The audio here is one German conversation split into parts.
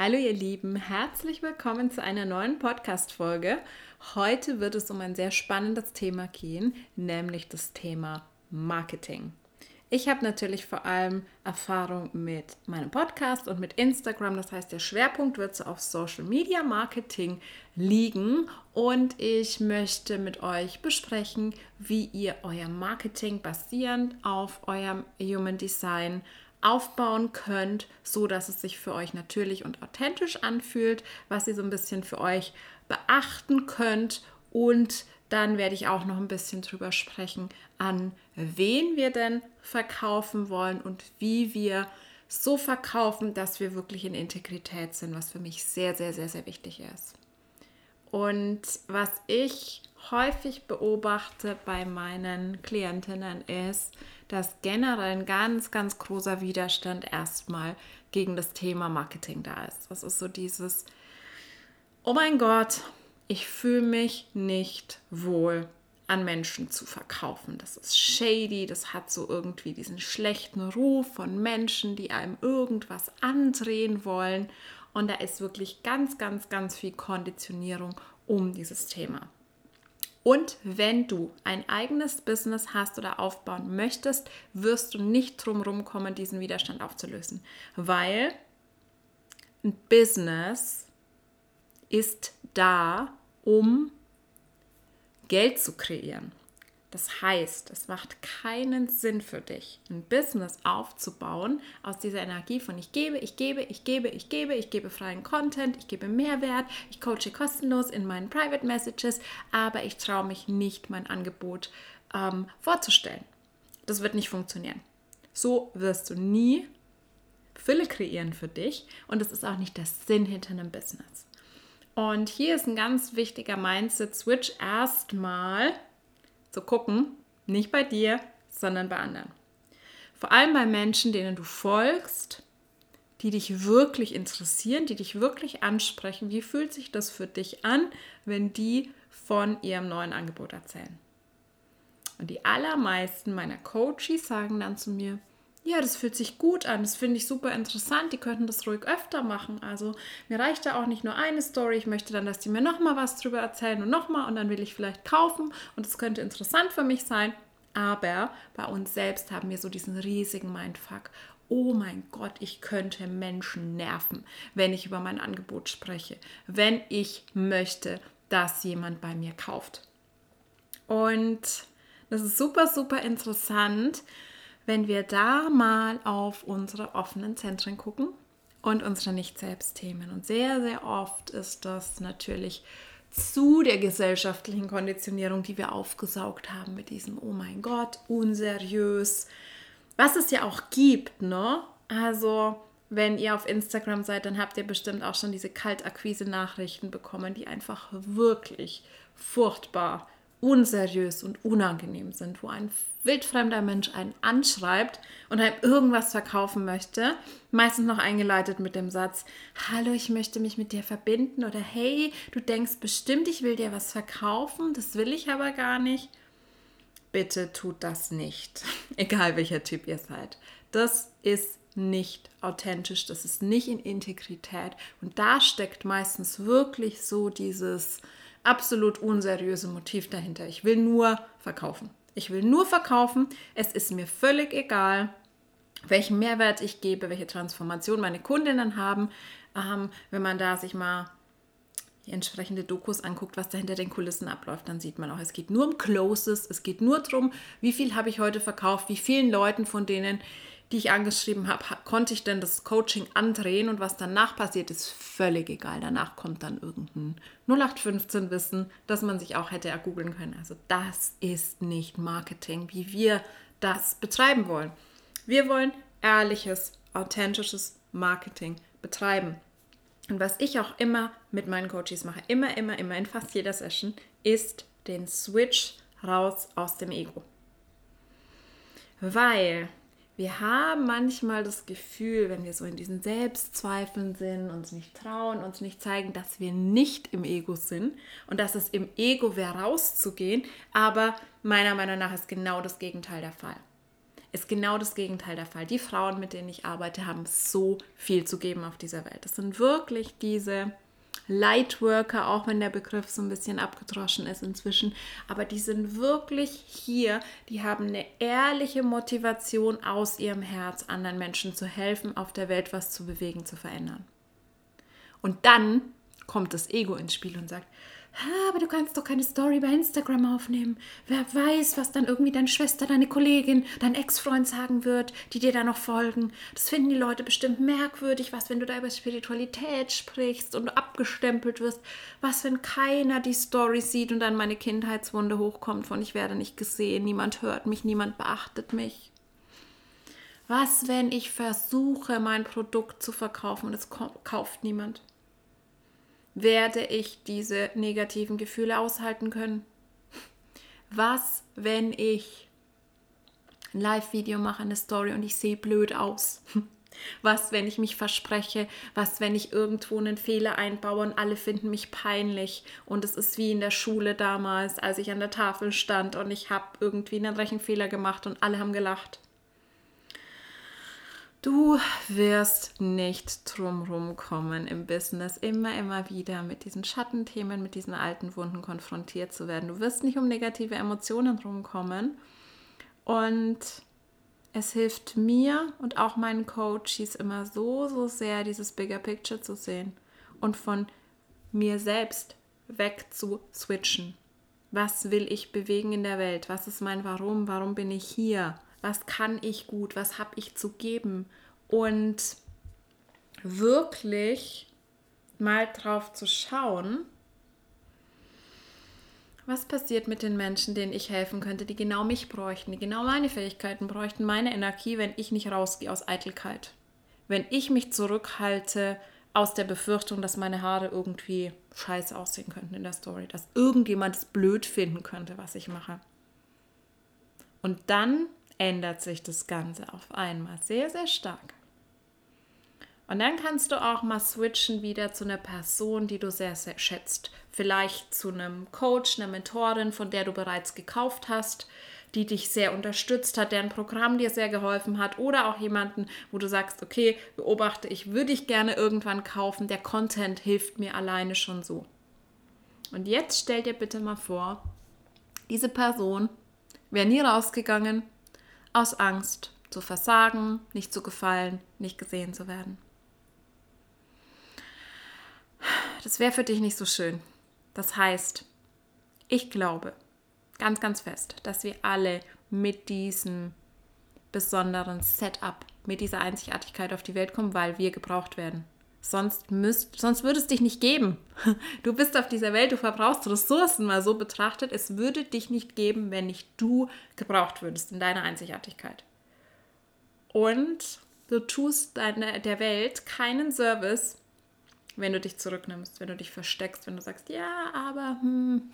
Hallo ihr Lieben, herzlich willkommen zu einer neuen Podcast-Folge. Heute wird es um ein sehr spannendes Thema gehen, nämlich das Thema Marketing. Ich habe natürlich vor allem Erfahrung mit meinem Podcast und mit Instagram. Das heißt, der Schwerpunkt wird so auf Social Media Marketing liegen und ich möchte mit euch besprechen, wie ihr euer Marketing basierend auf eurem Human Design aufbauen könnt, so dass es sich für euch natürlich und authentisch anfühlt, was ihr so ein bisschen für euch beachten könnt und dann werde ich auch noch ein bisschen drüber sprechen, an wen wir denn verkaufen wollen und wie wir so verkaufen, dass wir wirklich in Integrität sind, was für mich sehr, sehr, sehr, sehr wichtig ist. Und was ich häufig beobachte bei meinen Klientinnen ist, dass generell ein ganz, ganz großer Widerstand erstmal gegen das Thema Marketing da ist. Das ist so dieses, oh mein Gott, ich fühle mich nicht wohl an Menschen zu verkaufen. Das ist shady, das hat so irgendwie diesen schlechten Ruf von Menschen, die einem irgendwas andrehen wollen. Und da ist wirklich ganz, ganz, ganz viel Konditionierung um dieses Thema. Und wenn du ein eigenes Business hast oder aufbauen möchtest, wirst du nicht drum kommen, diesen Widerstand aufzulösen, weil ein Business ist da, um Geld zu kreieren. Das heißt, es macht keinen Sinn für dich, ein Business aufzubauen aus dieser Energie von ich gebe, ich gebe, ich gebe, ich gebe, ich gebe freien Content, ich gebe Mehrwert, ich coache kostenlos in meinen Private Messages, aber ich traue mich nicht, mein Angebot ähm, vorzustellen. Das wird nicht funktionieren. So wirst du nie Fülle kreieren für dich und das ist auch nicht der Sinn hinter einem Business. Und hier ist ein ganz wichtiger Mindset-Switch erstmal zu gucken, nicht bei dir, sondern bei anderen. Vor allem bei Menschen, denen du folgst, die dich wirklich interessieren, die dich wirklich ansprechen. Wie fühlt sich das für dich an, wenn die von ihrem neuen Angebot erzählen? Und die allermeisten meiner Coaches sagen dann zu mir, ja, das fühlt sich gut an, das finde ich super interessant, die könnten das ruhig öfter machen. Also mir reicht da auch nicht nur eine Story, ich möchte dann, dass die mir nochmal was drüber erzählen und nochmal und dann will ich vielleicht kaufen und es könnte interessant für mich sein. Aber bei uns selbst haben wir so diesen riesigen Mindfuck. Oh mein Gott, ich könnte Menschen nerven, wenn ich über mein Angebot spreche, wenn ich möchte, dass jemand bei mir kauft. Und das ist super, super interessant, wenn wir da mal auf unsere offenen Zentren gucken und unsere Nicht-Selbst-Themen. Und sehr, sehr oft ist das natürlich zu der gesellschaftlichen Konditionierung, die wir aufgesaugt haben mit diesem, oh mein Gott, unseriös, was es ja auch gibt, ne? Also, wenn ihr auf Instagram seid, dann habt ihr bestimmt auch schon diese Kaltakquise-Nachrichten bekommen, die einfach wirklich furchtbar unseriös und unangenehm sind, wo ein wildfremder Mensch einen anschreibt und einem irgendwas verkaufen möchte, meistens noch eingeleitet mit dem Satz, hallo, ich möchte mich mit dir verbinden oder hey, du denkst bestimmt, ich will dir was verkaufen, das will ich aber gar nicht. Bitte tut das nicht, egal welcher Typ ihr seid. Das ist nicht authentisch, das ist nicht in Integrität und da steckt meistens wirklich so dieses absolut unseriöse Motiv dahinter. Ich will nur verkaufen. Ich will nur verkaufen. Es ist mir völlig egal, welchen Mehrwert ich gebe, welche Transformation meine Kundinnen haben. Ähm, wenn man da sich mal entsprechende Dokus anguckt, was da hinter den Kulissen abläuft, dann sieht man auch, es geht nur um Closes, es geht nur darum, wie viel habe ich heute verkauft, wie vielen Leuten von denen die ich angeschrieben habe, konnte ich denn das Coaching andrehen und was danach passiert, ist völlig egal. Danach kommt dann irgendein 0815-Wissen, das man sich auch hätte ergoogeln können. Also das ist nicht Marketing, wie wir das betreiben wollen. Wir wollen ehrliches, authentisches Marketing betreiben. Und was ich auch immer mit meinen Coaches mache, immer, immer, immer in fast jeder Session, ist den Switch raus aus dem Ego. Weil wir haben manchmal das Gefühl, wenn wir so in diesen Selbstzweifeln sind, uns nicht trauen, uns nicht zeigen, dass wir nicht im Ego sind und dass es im Ego wäre, rauszugehen. Aber meiner Meinung nach ist genau das Gegenteil der Fall. Ist genau das Gegenteil der Fall. Die Frauen, mit denen ich arbeite, haben so viel zu geben auf dieser Welt. Das sind wirklich diese Lightworker, auch wenn der Begriff so ein bisschen abgedroschen ist inzwischen. Aber die sind wirklich hier, die haben eine ehrliche Motivation aus ihrem Herz, anderen Menschen zu helfen, auf der Welt was zu bewegen, zu verändern. Und dann kommt das Ego ins Spiel und sagt, aber du kannst doch keine Story bei Instagram aufnehmen. Wer weiß, was dann irgendwie deine Schwester, deine Kollegin, dein Ex-Freund sagen wird, die dir da noch folgen. Das finden die Leute bestimmt merkwürdig. Was, wenn du da über Spiritualität sprichst und abgestempelt wirst? Was, wenn keiner die Story sieht und dann meine Kindheitswunde hochkommt von ich werde nicht gesehen, niemand hört mich, niemand beachtet mich? Was, wenn ich versuche, mein Produkt zu verkaufen und es kauft niemand? Werde ich diese negativen Gefühle aushalten können? Was, wenn ich ein Live-Video mache, eine Story und ich sehe blöd aus? Was, wenn ich mich verspreche? Was, wenn ich irgendwo einen Fehler einbaue und alle finden mich peinlich? Und es ist wie in der Schule damals, als ich an der Tafel stand und ich habe irgendwie einen Rechenfehler gemacht und alle haben gelacht. Du wirst nicht drumherum kommen im Business, immer, immer wieder mit diesen Schattenthemen, mit diesen alten Wunden konfrontiert zu werden. Du wirst nicht um negative Emotionen rumkommen. Und es hilft mir und auch meinen Coaches immer so, so sehr, dieses Bigger Picture zu sehen und von mir selbst weg zu switchen. Was will ich bewegen in der Welt? Was ist mein Warum? Warum bin ich hier? Was kann ich gut, was habe ich zu geben und wirklich mal drauf zu schauen, was passiert mit den Menschen, denen ich helfen könnte, die genau mich bräuchten, die genau meine Fähigkeiten bräuchten, meine Energie, wenn ich nicht rausgehe aus Eitelkeit. Wenn ich mich zurückhalte aus der Befürchtung, dass meine Haare irgendwie scheiße aussehen könnten in der Story, dass irgendjemand es blöd finden könnte, was ich mache. Und dann ändert sich das Ganze auf einmal sehr, sehr stark. Und dann kannst du auch mal switchen wieder zu einer Person, die du sehr, sehr schätzt. Vielleicht zu einem Coach, einer Mentorin, von der du bereits gekauft hast, die dich sehr unterstützt hat, deren Programm dir sehr geholfen hat. Oder auch jemanden, wo du sagst, okay, beobachte, ich würde ich gerne irgendwann kaufen. Der Content hilft mir alleine schon so. Und jetzt stell dir bitte mal vor, diese Person wäre nie rausgegangen, aus Angst zu versagen, nicht zu gefallen, nicht gesehen zu werden. Das wäre für dich nicht so schön. Das heißt, ich glaube ganz, ganz fest, dass wir alle mit diesem besonderen Setup, mit dieser Einzigartigkeit auf die Welt kommen, weil wir gebraucht werden. Sonst, müsst, sonst würde es dich nicht geben. Du bist auf dieser Welt, du verbrauchst Ressourcen mal so betrachtet. Es würde dich nicht geben, wenn nicht du gebraucht würdest in deiner Einzigartigkeit. Und du tust deine, der Welt keinen Service, wenn du dich zurücknimmst, wenn du dich versteckst, wenn du sagst, ja, aber hm,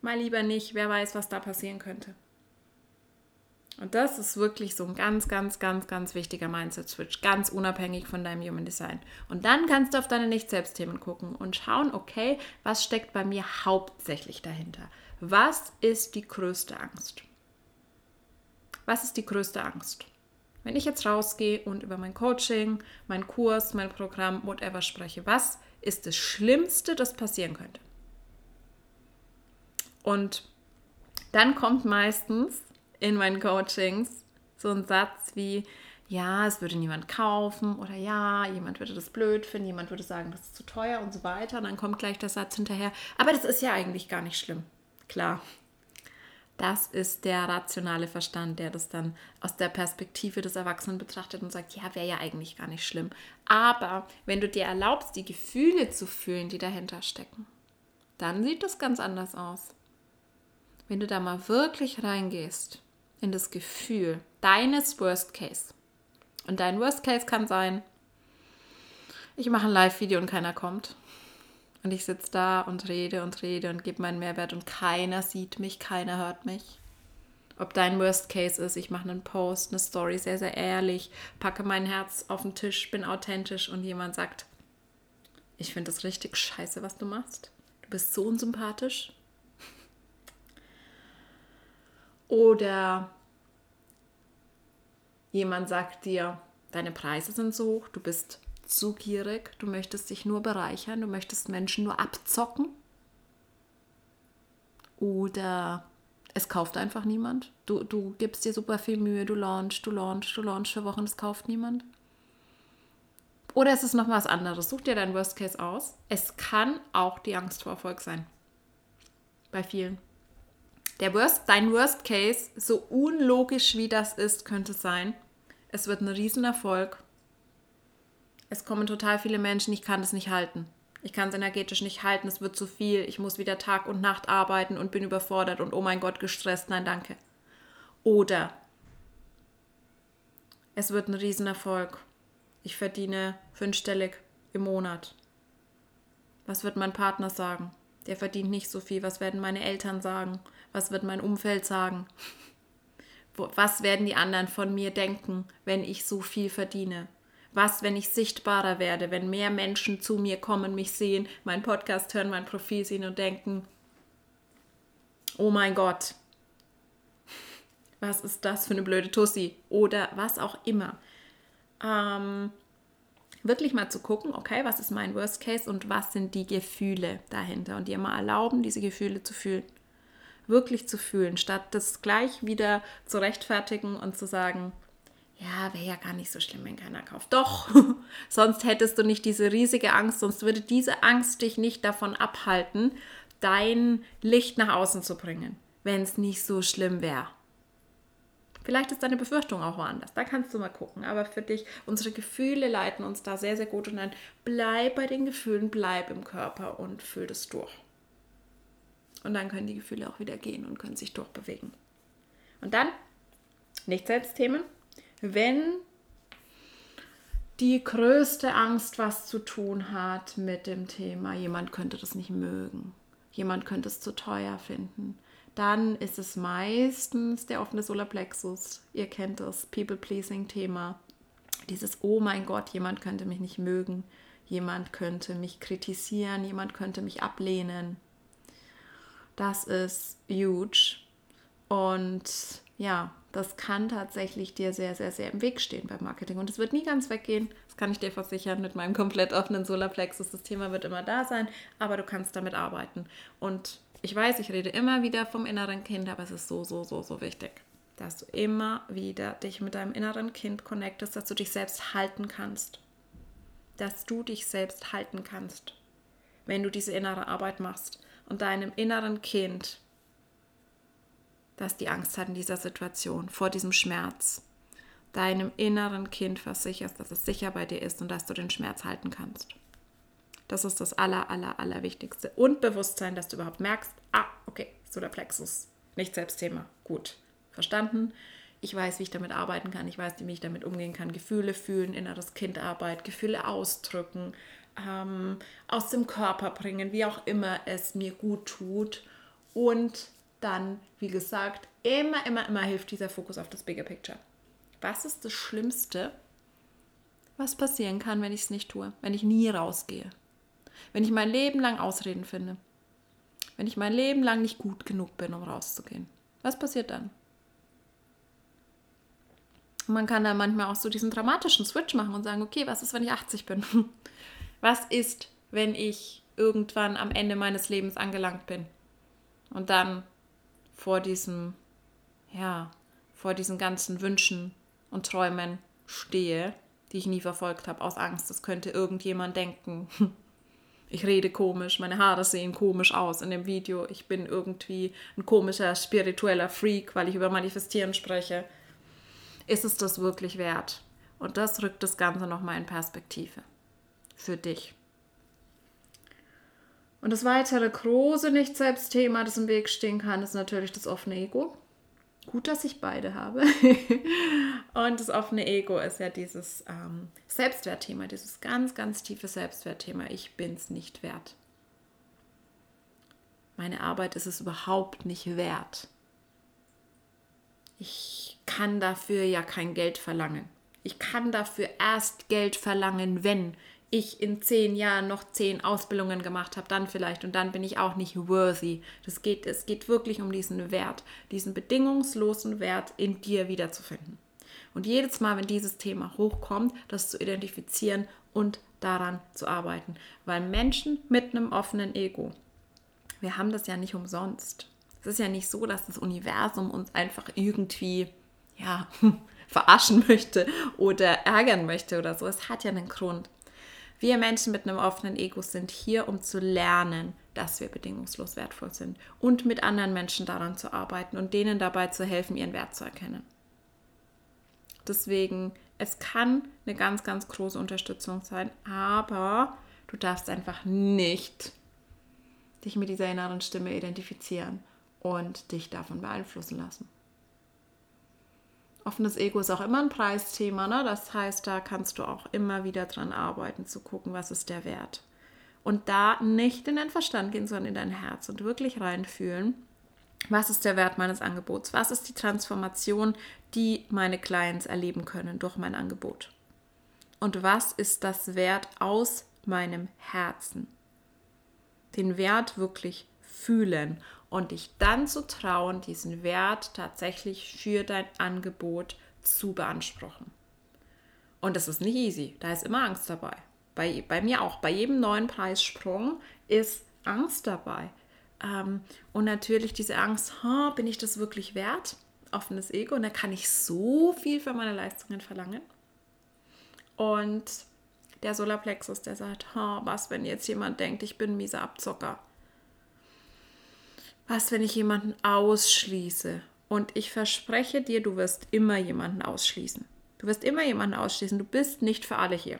mal lieber nicht, wer weiß, was da passieren könnte. Und das ist wirklich so ein ganz, ganz, ganz, ganz wichtiger Mindset-Switch, ganz unabhängig von deinem Human Design. Und dann kannst du auf deine Nicht-Selbst-Themen gucken und schauen, okay, was steckt bei mir hauptsächlich dahinter? Was ist die größte Angst? Was ist die größte Angst? Wenn ich jetzt rausgehe und über mein Coaching, mein Kurs, mein Programm, whatever spreche, was ist das Schlimmste, das passieren könnte? Und dann kommt meistens in meinen Coachings so ein Satz wie, ja, es würde niemand kaufen oder ja, jemand würde das blöd finden, jemand würde sagen, das ist zu teuer und so weiter. Und dann kommt gleich der Satz hinterher, aber das ist ja eigentlich gar nicht schlimm. Klar, das ist der rationale Verstand, der das dann aus der Perspektive des Erwachsenen betrachtet und sagt, ja, wäre ja eigentlich gar nicht schlimm. Aber wenn du dir erlaubst, die Gefühle zu fühlen, die dahinter stecken, dann sieht das ganz anders aus. Wenn du da mal wirklich reingehst in das Gefühl deines Worst Case. Und dein Worst Case kann sein, ich mache ein Live-Video und keiner kommt. Und ich sitze da und rede und rede und gebe meinen Mehrwert und keiner sieht mich, keiner hört mich. Ob dein Worst Case ist, ich mache einen Post, eine Story, sehr, sehr ehrlich, packe mein Herz auf den Tisch, bin authentisch und jemand sagt, ich finde das richtig scheiße, was du machst. Du bist so unsympathisch. Oder jemand sagt dir, deine Preise sind so hoch, du bist zu gierig, du möchtest dich nur bereichern, du möchtest Menschen nur abzocken. Oder es kauft einfach niemand. Du, du gibst dir super viel Mühe, du launchst, du launchst, du launchst für Wochen, es kauft niemand. Oder es ist noch was anderes. Such dir dein Worst Case aus. Es kann auch die Angst vor Erfolg sein. Bei vielen. Der Worst, dein Worst Case, so unlogisch wie das ist, könnte sein, es wird ein Riesenerfolg. Es kommen total viele Menschen, ich kann das nicht halten. Ich kann es energetisch nicht halten, es wird zu viel, ich muss wieder Tag und Nacht arbeiten und bin überfordert und oh mein Gott, gestresst, nein, danke. Oder es wird ein Riesenerfolg. Ich verdiene fünfstellig im Monat. Was wird mein Partner sagen? Der verdient nicht so viel. Was werden meine Eltern sagen? Was wird mein Umfeld sagen? Was werden die anderen von mir denken, wenn ich so viel verdiene? Was, wenn ich sichtbarer werde, wenn mehr Menschen zu mir kommen, mich sehen, meinen Podcast hören, mein Profil sehen und denken, oh mein Gott, was ist das für eine blöde Tussi? Oder was auch immer. Ähm, wirklich mal zu gucken, okay, was ist mein Worst Case und was sind die Gefühle dahinter und dir mal erlauben, diese Gefühle zu fühlen. Wirklich zu fühlen, statt das gleich wieder zu rechtfertigen und zu sagen, ja, wäre ja gar nicht so schlimm, wenn keiner kauft. Doch, sonst hättest du nicht diese riesige Angst, sonst würde diese Angst dich nicht davon abhalten, dein Licht nach außen zu bringen, wenn es nicht so schlimm wäre. Vielleicht ist deine Befürchtung auch woanders. Da kannst du mal gucken. Aber für dich, unsere Gefühle leiten uns da sehr, sehr gut. Und dann bleib bei den Gefühlen, bleib im Körper und fühl das durch. Und dann können die Gefühle auch wieder gehen und können sich durchbewegen. Und dann, nicht Selbstthemen, wenn die größte Angst was zu tun hat mit dem Thema, jemand könnte das nicht mögen, jemand könnte es zu teuer finden, dann ist es meistens der offene Solarplexus. Ihr kennt das People-Pleasing-Thema. Dieses, oh mein Gott, jemand könnte mich nicht mögen, jemand könnte mich kritisieren, jemand könnte mich ablehnen. Das ist huge. Und ja, das kann tatsächlich dir sehr, sehr, sehr im Weg stehen beim Marketing. Und es wird nie ganz weggehen. Das kann ich dir versichern mit meinem komplett offenen Solarplexus. Das Thema wird immer da sein, aber du kannst damit arbeiten. Und ich weiß, ich rede immer wieder vom inneren Kind, aber es ist so, so, so, so wichtig, dass du immer wieder dich mit deinem inneren Kind connectest, dass du dich selbst halten kannst. Dass du dich selbst halten kannst, wenn du diese innere Arbeit machst und deinem inneren Kind das die Angst hat in dieser Situation, vor diesem Schmerz, deinem inneren Kind versicherst, dass es sicher bei dir ist und dass du den Schmerz halten kannst. Das ist das aller, aller, aller Wichtigste. Und Bewusstsein, dass du überhaupt merkst, ah, okay, Solarplexus, nicht Selbstthema. Gut, verstanden. Ich weiß, wie ich damit arbeiten kann. Ich weiß, wie ich damit umgehen kann. Gefühle fühlen, inneres Kindarbeit, Gefühle ausdrücken, ähm, aus dem Körper bringen, wie auch immer es mir gut tut. Und dann, wie gesagt, immer, immer, immer hilft dieser Fokus auf das Bigger Picture. Was ist das Schlimmste, was passieren kann, wenn ich es nicht tue, wenn ich nie rausgehe? Wenn ich mein Leben lang Ausreden finde? Wenn ich mein Leben lang nicht gut genug bin, um rauszugehen? Was passiert dann? man kann da manchmal auch so diesen dramatischen Switch machen und sagen, okay, was ist, wenn ich 80 bin? Was ist, wenn ich irgendwann am Ende meines Lebens angelangt bin? Und dann vor diesem, ja, vor diesen ganzen Wünschen und Träumen stehe, die ich nie verfolgt habe, aus Angst, das könnte irgendjemand denken. Ich rede komisch, meine Haare sehen komisch aus in dem Video. Ich bin irgendwie ein komischer spiritueller Freak, weil ich über Manifestieren spreche. Ist es das wirklich wert? Und das rückt das Ganze nochmal in Perspektive. Für dich. Und das weitere große Nicht-Selbst-Thema, das im Weg stehen kann, ist natürlich das offene Ego. Gut, dass ich beide habe. und das offene Ego ist ja dieses ähm, Selbstwertthema, dieses ganz, ganz tiefe Selbstwertthema. Ich bin es nicht wert. meine Arbeit ist es überhaupt nicht wert. Ich kann dafür ja kein Geld verlangen. Ich kann dafür erst Geld verlangen, wenn ich in zehn Jahren noch zehn Ausbildungen gemacht habe, dann vielleicht und dann bin ich auch nicht worthy. Das geht, es geht wirklich um diesen Wert, diesen bedingungslosen Wert in dir wiederzufinden. Und jedes Mal, wenn dieses Thema hochkommt, das zu identifizieren und daran zu arbeiten. Weil Menschen mit einem offenen Ego, wir haben das ja nicht umsonst. Es ist ja nicht so, dass das Universum uns einfach irgendwie, ja, verarschen möchte oder ärgern möchte oder so. Es hat ja einen Grund. Wir Menschen mit einem offenen Ego sind hier, um zu lernen, dass wir bedingungslos wertvoll sind und mit anderen Menschen daran zu arbeiten und denen dabei zu helfen, ihren Wert zu erkennen. Deswegen, es kann eine ganz, ganz große Unterstützung sein, aber du darfst einfach nicht dich mit dieser inneren Stimme identifizieren und dich davon beeinflussen lassen. Offenes Ego ist auch immer ein Preisthema, ne? das heißt, da kannst du auch immer wieder dran arbeiten, zu gucken, was ist der Wert. Und da nicht in den Verstand gehen, sondern in dein Herz und wirklich reinfühlen, was ist der Wert meines Angebots, was ist die Transformation, die meine Clients erleben können durch mein Angebot. Und was ist das Wert aus meinem Herzen? Den Wert wirklich fühlen und dich dann zu trauen, diesen Wert tatsächlich für dein Angebot zu beanspruchen. Und das ist nicht easy, da ist immer Angst dabei. Bei, bei mir auch, bei jedem neuen Preissprung ist Angst dabei. Ähm, und natürlich diese Angst, bin ich das wirklich wert? Offenes Ego, und da kann ich so viel für meine Leistungen verlangen. Und der Solarplexus, der sagt, was, wenn jetzt jemand denkt, ich bin ein mieser Abzocker? Was, wenn ich jemanden ausschließe? Und ich verspreche dir, du wirst immer jemanden ausschließen. Du wirst immer jemanden ausschließen. Du bist nicht für alle hier.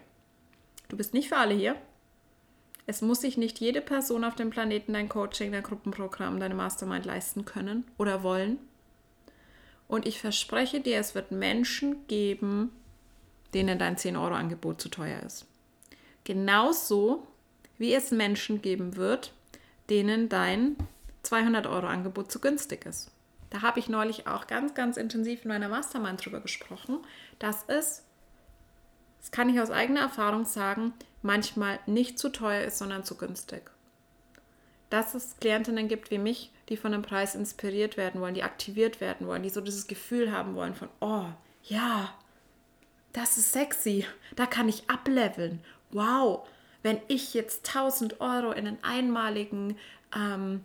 Du bist nicht für alle hier. Es muss sich nicht jede Person auf dem Planeten dein Coaching, dein Gruppenprogramm, deine Mastermind leisten können oder wollen. Und ich verspreche dir, es wird Menschen geben, denen dein 10-Euro-Angebot zu teuer ist. Genauso wie es Menschen geben wird, denen dein 200 Euro Angebot zu günstig ist. Da habe ich neulich auch ganz, ganz intensiv in meiner Mastermind drüber gesprochen, dass es, das kann ich aus eigener Erfahrung sagen, manchmal nicht zu teuer ist, sondern zu günstig. Dass es Klientinnen gibt wie mich, die von dem Preis inspiriert werden wollen, die aktiviert werden wollen, die so dieses Gefühl haben wollen von, oh, ja, das ist sexy, da kann ich ableveln. Wow, wenn ich jetzt 1000 Euro in einen einmaligen ähm,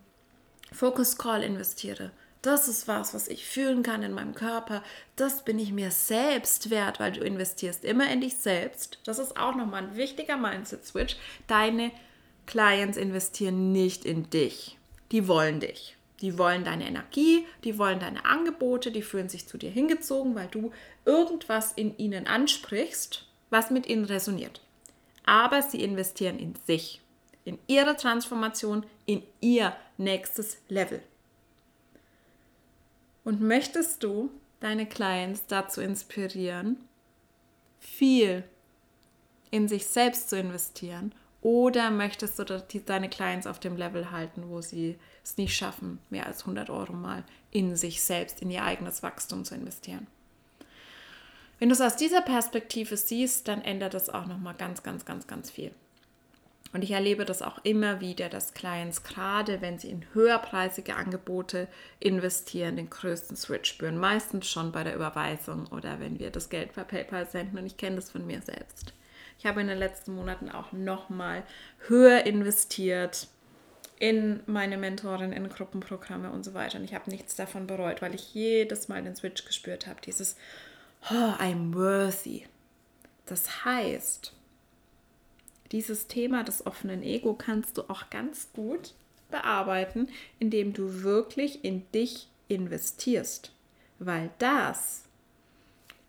Focus Call investiere. Das ist was, was ich fühlen kann in meinem Körper. Das bin ich mir selbst wert, weil du investierst immer in dich selbst. Das ist auch nochmal ein wichtiger Mindset-Switch. Deine Clients investieren nicht in dich. Die wollen dich. Die wollen deine Energie, die wollen deine Angebote, die fühlen sich zu dir hingezogen, weil du irgendwas in ihnen ansprichst, was mit ihnen resoniert. Aber sie investieren in sich in ihre Transformation, in ihr nächstes Level. Und möchtest du deine Clients dazu inspirieren, viel in sich selbst zu investieren oder möchtest du deine Clients auf dem Level halten, wo sie es nicht schaffen, mehr als 100 Euro mal in sich selbst, in ihr eigenes Wachstum zu investieren? Wenn du es aus dieser Perspektive siehst, dann ändert das auch nochmal ganz, ganz, ganz, ganz viel. Und ich erlebe das auch immer wieder, dass Clients, gerade wenn sie in höherpreisige Angebote investieren, den größten Switch spüren. Meistens schon bei der Überweisung oder wenn wir das Geld per PayPal senden. Und ich kenne das von mir selbst. Ich habe in den letzten Monaten auch nochmal höher investiert in meine Mentorin, in Gruppenprogramme und so weiter. Und ich habe nichts davon bereut, weil ich jedes Mal den Switch gespürt habe. Dieses, oh, I'm worthy. Das heißt, dieses Thema des offenen Ego kannst du auch ganz gut bearbeiten, indem du wirklich in dich investierst. Weil das,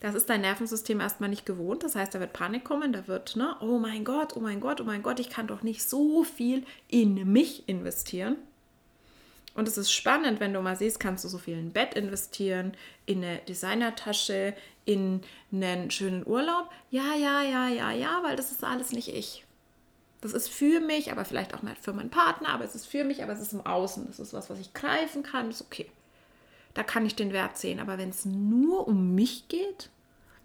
das ist dein Nervensystem erstmal nicht gewohnt. Das heißt, da wird Panik kommen, da wird, ne, oh mein Gott, oh mein Gott, oh mein Gott, ich kann doch nicht so viel in mich investieren. Und es ist spannend, wenn du mal siehst, kannst du so viel in ein Bett investieren, in eine Designertasche, in einen schönen Urlaub. Ja, ja, ja, ja, ja, weil das ist alles nicht ich. Das ist für mich, aber vielleicht auch nicht für meinen Partner, aber es ist für mich, aber es ist im Außen. Das ist was, was ich greifen kann, ist okay. Da kann ich den Wert sehen. Aber wenn es nur um mich geht,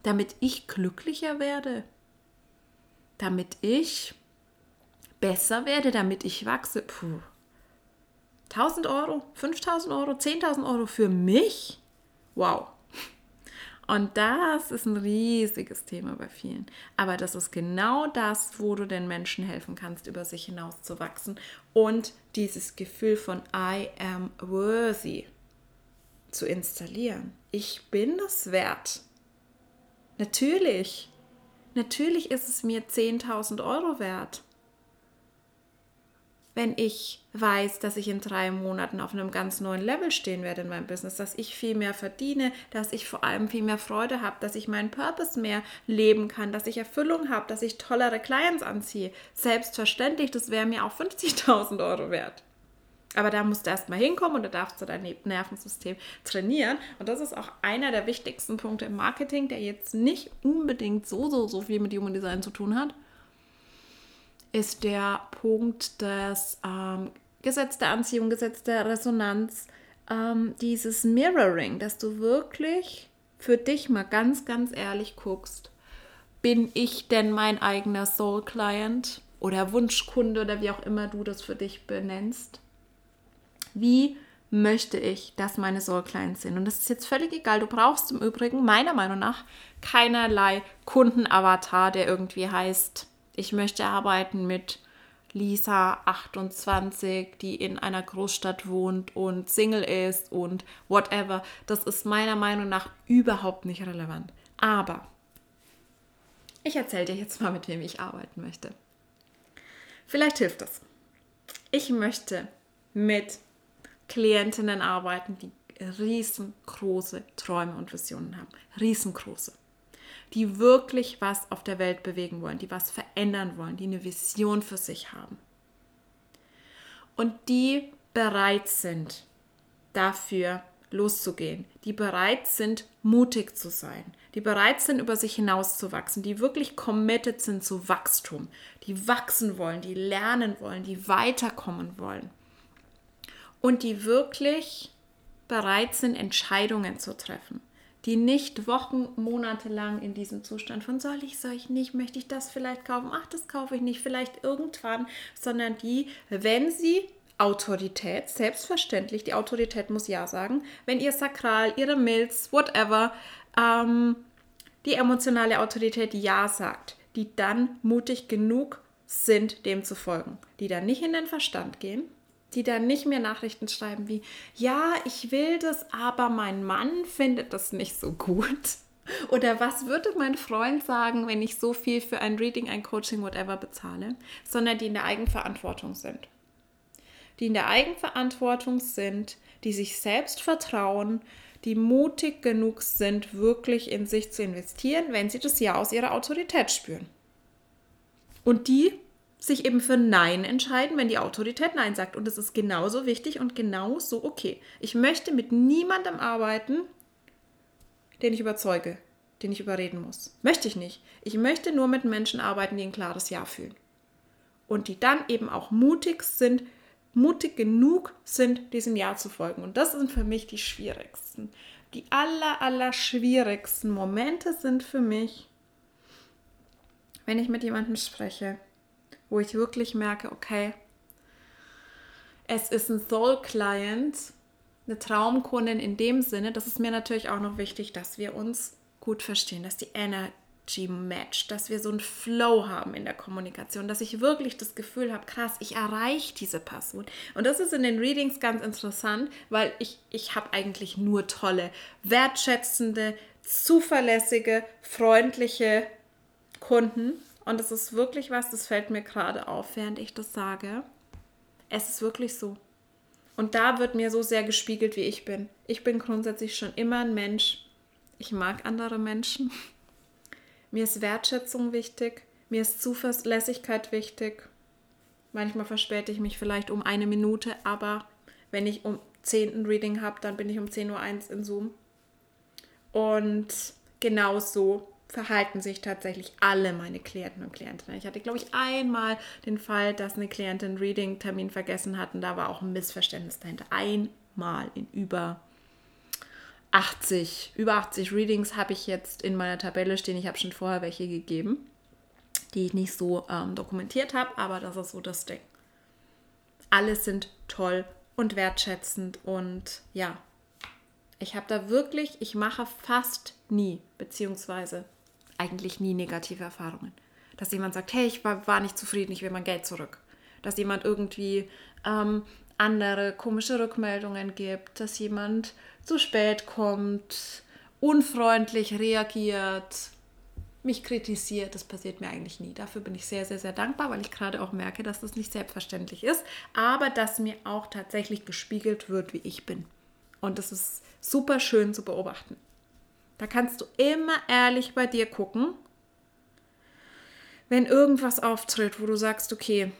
damit ich glücklicher werde, damit ich besser werde, damit ich wachse, puh. 1000 Euro, 5000 Euro, 10.000 Euro für mich? Wow. Und das ist ein riesiges Thema bei vielen. Aber das ist genau das, wo du den Menschen helfen kannst, über sich hinaus zu wachsen und dieses Gefühl von I am worthy zu installieren. Ich bin es wert. Natürlich. Natürlich ist es mir 10.000 Euro wert wenn ich weiß, dass ich in drei Monaten auf einem ganz neuen Level stehen werde in meinem Business, dass ich viel mehr verdiene, dass ich vor allem viel mehr Freude habe, dass ich meinen Purpose mehr leben kann, dass ich Erfüllung habe, dass ich tollere Clients anziehe. Selbstverständlich, das wäre mir auch 50.000 Euro wert. Aber da musst du erstmal hinkommen und da darfst du dein Nervensystem trainieren. Und das ist auch einer der wichtigsten Punkte im Marketing, der jetzt nicht unbedingt so, so, so viel mit Human Design zu tun hat, ist der Punkt des ähm, Gesetz der Anziehung, Gesetz der Resonanz, ähm, dieses Mirroring, dass du wirklich für dich mal ganz, ganz ehrlich guckst, bin ich denn mein eigener Soul Client oder Wunschkunde oder wie auch immer du das für dich benennst? Wie möchte ich, dass meine Soul Clients sind? Und das ist jetzt völlig egal. Du brauchst im Übrigen meiner Meinung nach keinerlei Kundenavatar, der irgendwie heißt, ich möchte arbeiten mit Lisa 28, die in einer Großstadt wohnt und Single ist und whatever. Das ist meiner Meinung nach überhaupt nicht relevant. Aber ich erzähle dir jetzt mal, mit wem ich arbeiten möchte. Vielleicht hilft das. Ich möchte mit Klientinnen arbeiten, die riesengroße Träume und Visionen haben. Riesengroße die wirklich was auf der Welt bewegen wollen, die was verändern wollen, die eine Vision für sich haben. Und die bereit sind, dafür loszugehen, die bereit sind, mutig zu sein, die bereit sind, über sich hinauszuwachsen, die wirklich committed sind zu Wachstum, die wachsen wollen, die lernen wollen, die weiterkommen wollen und die wirklich bereit sind, Entscheidungen zu treffen die nicht Wochen, Monate lang in diesem Zustand von soll ich, soll ich nicht, möchte ich das vielleicht kaufen, ach, das kaufe ich nicht, vielleicht irgendwann, sondern die, wenn sie Autorität, selbstverständlich, die Autorität muss ja sagen, wenn ihr Sakral, ihre Milz, whatever, ähm, die emotionale Autorität ja sagt, die dann mutig genug sind, dem zu folgen, die dann nicht in den Verstand gehen, die dann nicht mehr Nachrichten schreiben wie, ja, ich will das, aber mein Mann findet das nicht so gut. Oder was würde mein Freund sagen, wenn ich so viel für ein Reading, ein Coaching, whatever bezahle, sondern die in der Eigenverantwortung sind. Die in der Eigenverantwortung sind, die sich selbst vertrauen, die mutig genug sind, wirklich in sich zu investieren, wenn sie das Ja aus ihrer Autorität spüren. Und die sich eben für Nein entscheiden, wenn die Autorität Nein sagt. Und das ist genauso wichtig und genauso okay. Ich möchte mit niemandem arbeiten, den ich überzeuge, den ich überreden muss. Möchte ich nicht. Ich möchte nur mit Menschen arbeiten, die ein klares Ja fühlen. Und die dann eben auch mutig sind, mutig genug sind, diesem Ja zu folgen. Und das sind für mich die schwierigsten. Die aller, aller schwierigsten Momente sind für mich, wenn ich mit jemandem spreche, wo ich wirklich merke, okay, es ist ein Soul-Client, eine Traumkundin in dem Sinne, das ist mir natürlich auch noch wichtig, dass wir uns gut verstehen, dass die Energy matcht, dass wir so einen Flow haben in der Kommunikation, dass ich wirklich das Gefühl habe, krass, ich erreiche diese Person. Und das ist in den Readings ganz interessant, weil ich, ich habe eigentlich nur tolle, wertschätzende, zuverlässige, freundliche Kunden und es ist wirklich was, das fällt mir gerade auf, während ich das sage. Es ist wirklich so. Und da wird mir so sehr gespiegelt, wie ich bin. Ich bin grundsätzlich schon immer ein Mensch. Ich mag andere Menschen. Mir ist Wertschätzung wichtig. Mir ist Zuverlässigkeit wichtig. Manchmal verspäte ich mich vielleicht um eine Minute, aber wenn ich um 10 ein Reading habe, dann bin ich um 10.01 Uhr in Zoom. Und genau so verhalten sich tatsächlich alle meine Klienten und Klientinnen. Ich hatte, glaube ich, einmal den Fall, dass eine Klientin einen Reading-Termin vergessen hat und da war auch ein Missverständnis dahinter. Einmal in über 80, über 80 Readings habe ich jetzt in meiner Tabelle stehen. Ich habe schon vorher welche gegeben, die ich nicht so ähm, dokumentiert habe, aber das ist so das Ding. Alle sind toll und wertschätzend und ja, ich habe da wirklich, ich mache fast nie, beziehungsweise eigentlich nie negative Erfahrungen. Dass jemand sagt, hey, ich war, war nicht zufrieden, ich will mein Geld zurück. Dass jemand irgendwie ähm, andere komische Rückmeldungen gibt, dass jemand zu spät kommt, unfreundlich reagiert, mich kritisiert. Das passiert mir eigentlich nie. Dafür bin ich sehr, sehr, sehr dankbar, weil ich gerade auch merke, dass das nicht selbstverständlich ist, aber dass mir auch tatsächlich gespiegelt wird, wie ich bin. Und das ist super schön zu beobachten. Da kannst du immer ehrlich bei dir gucken, wenn irgendwas auftritt, wo du sagst, okay,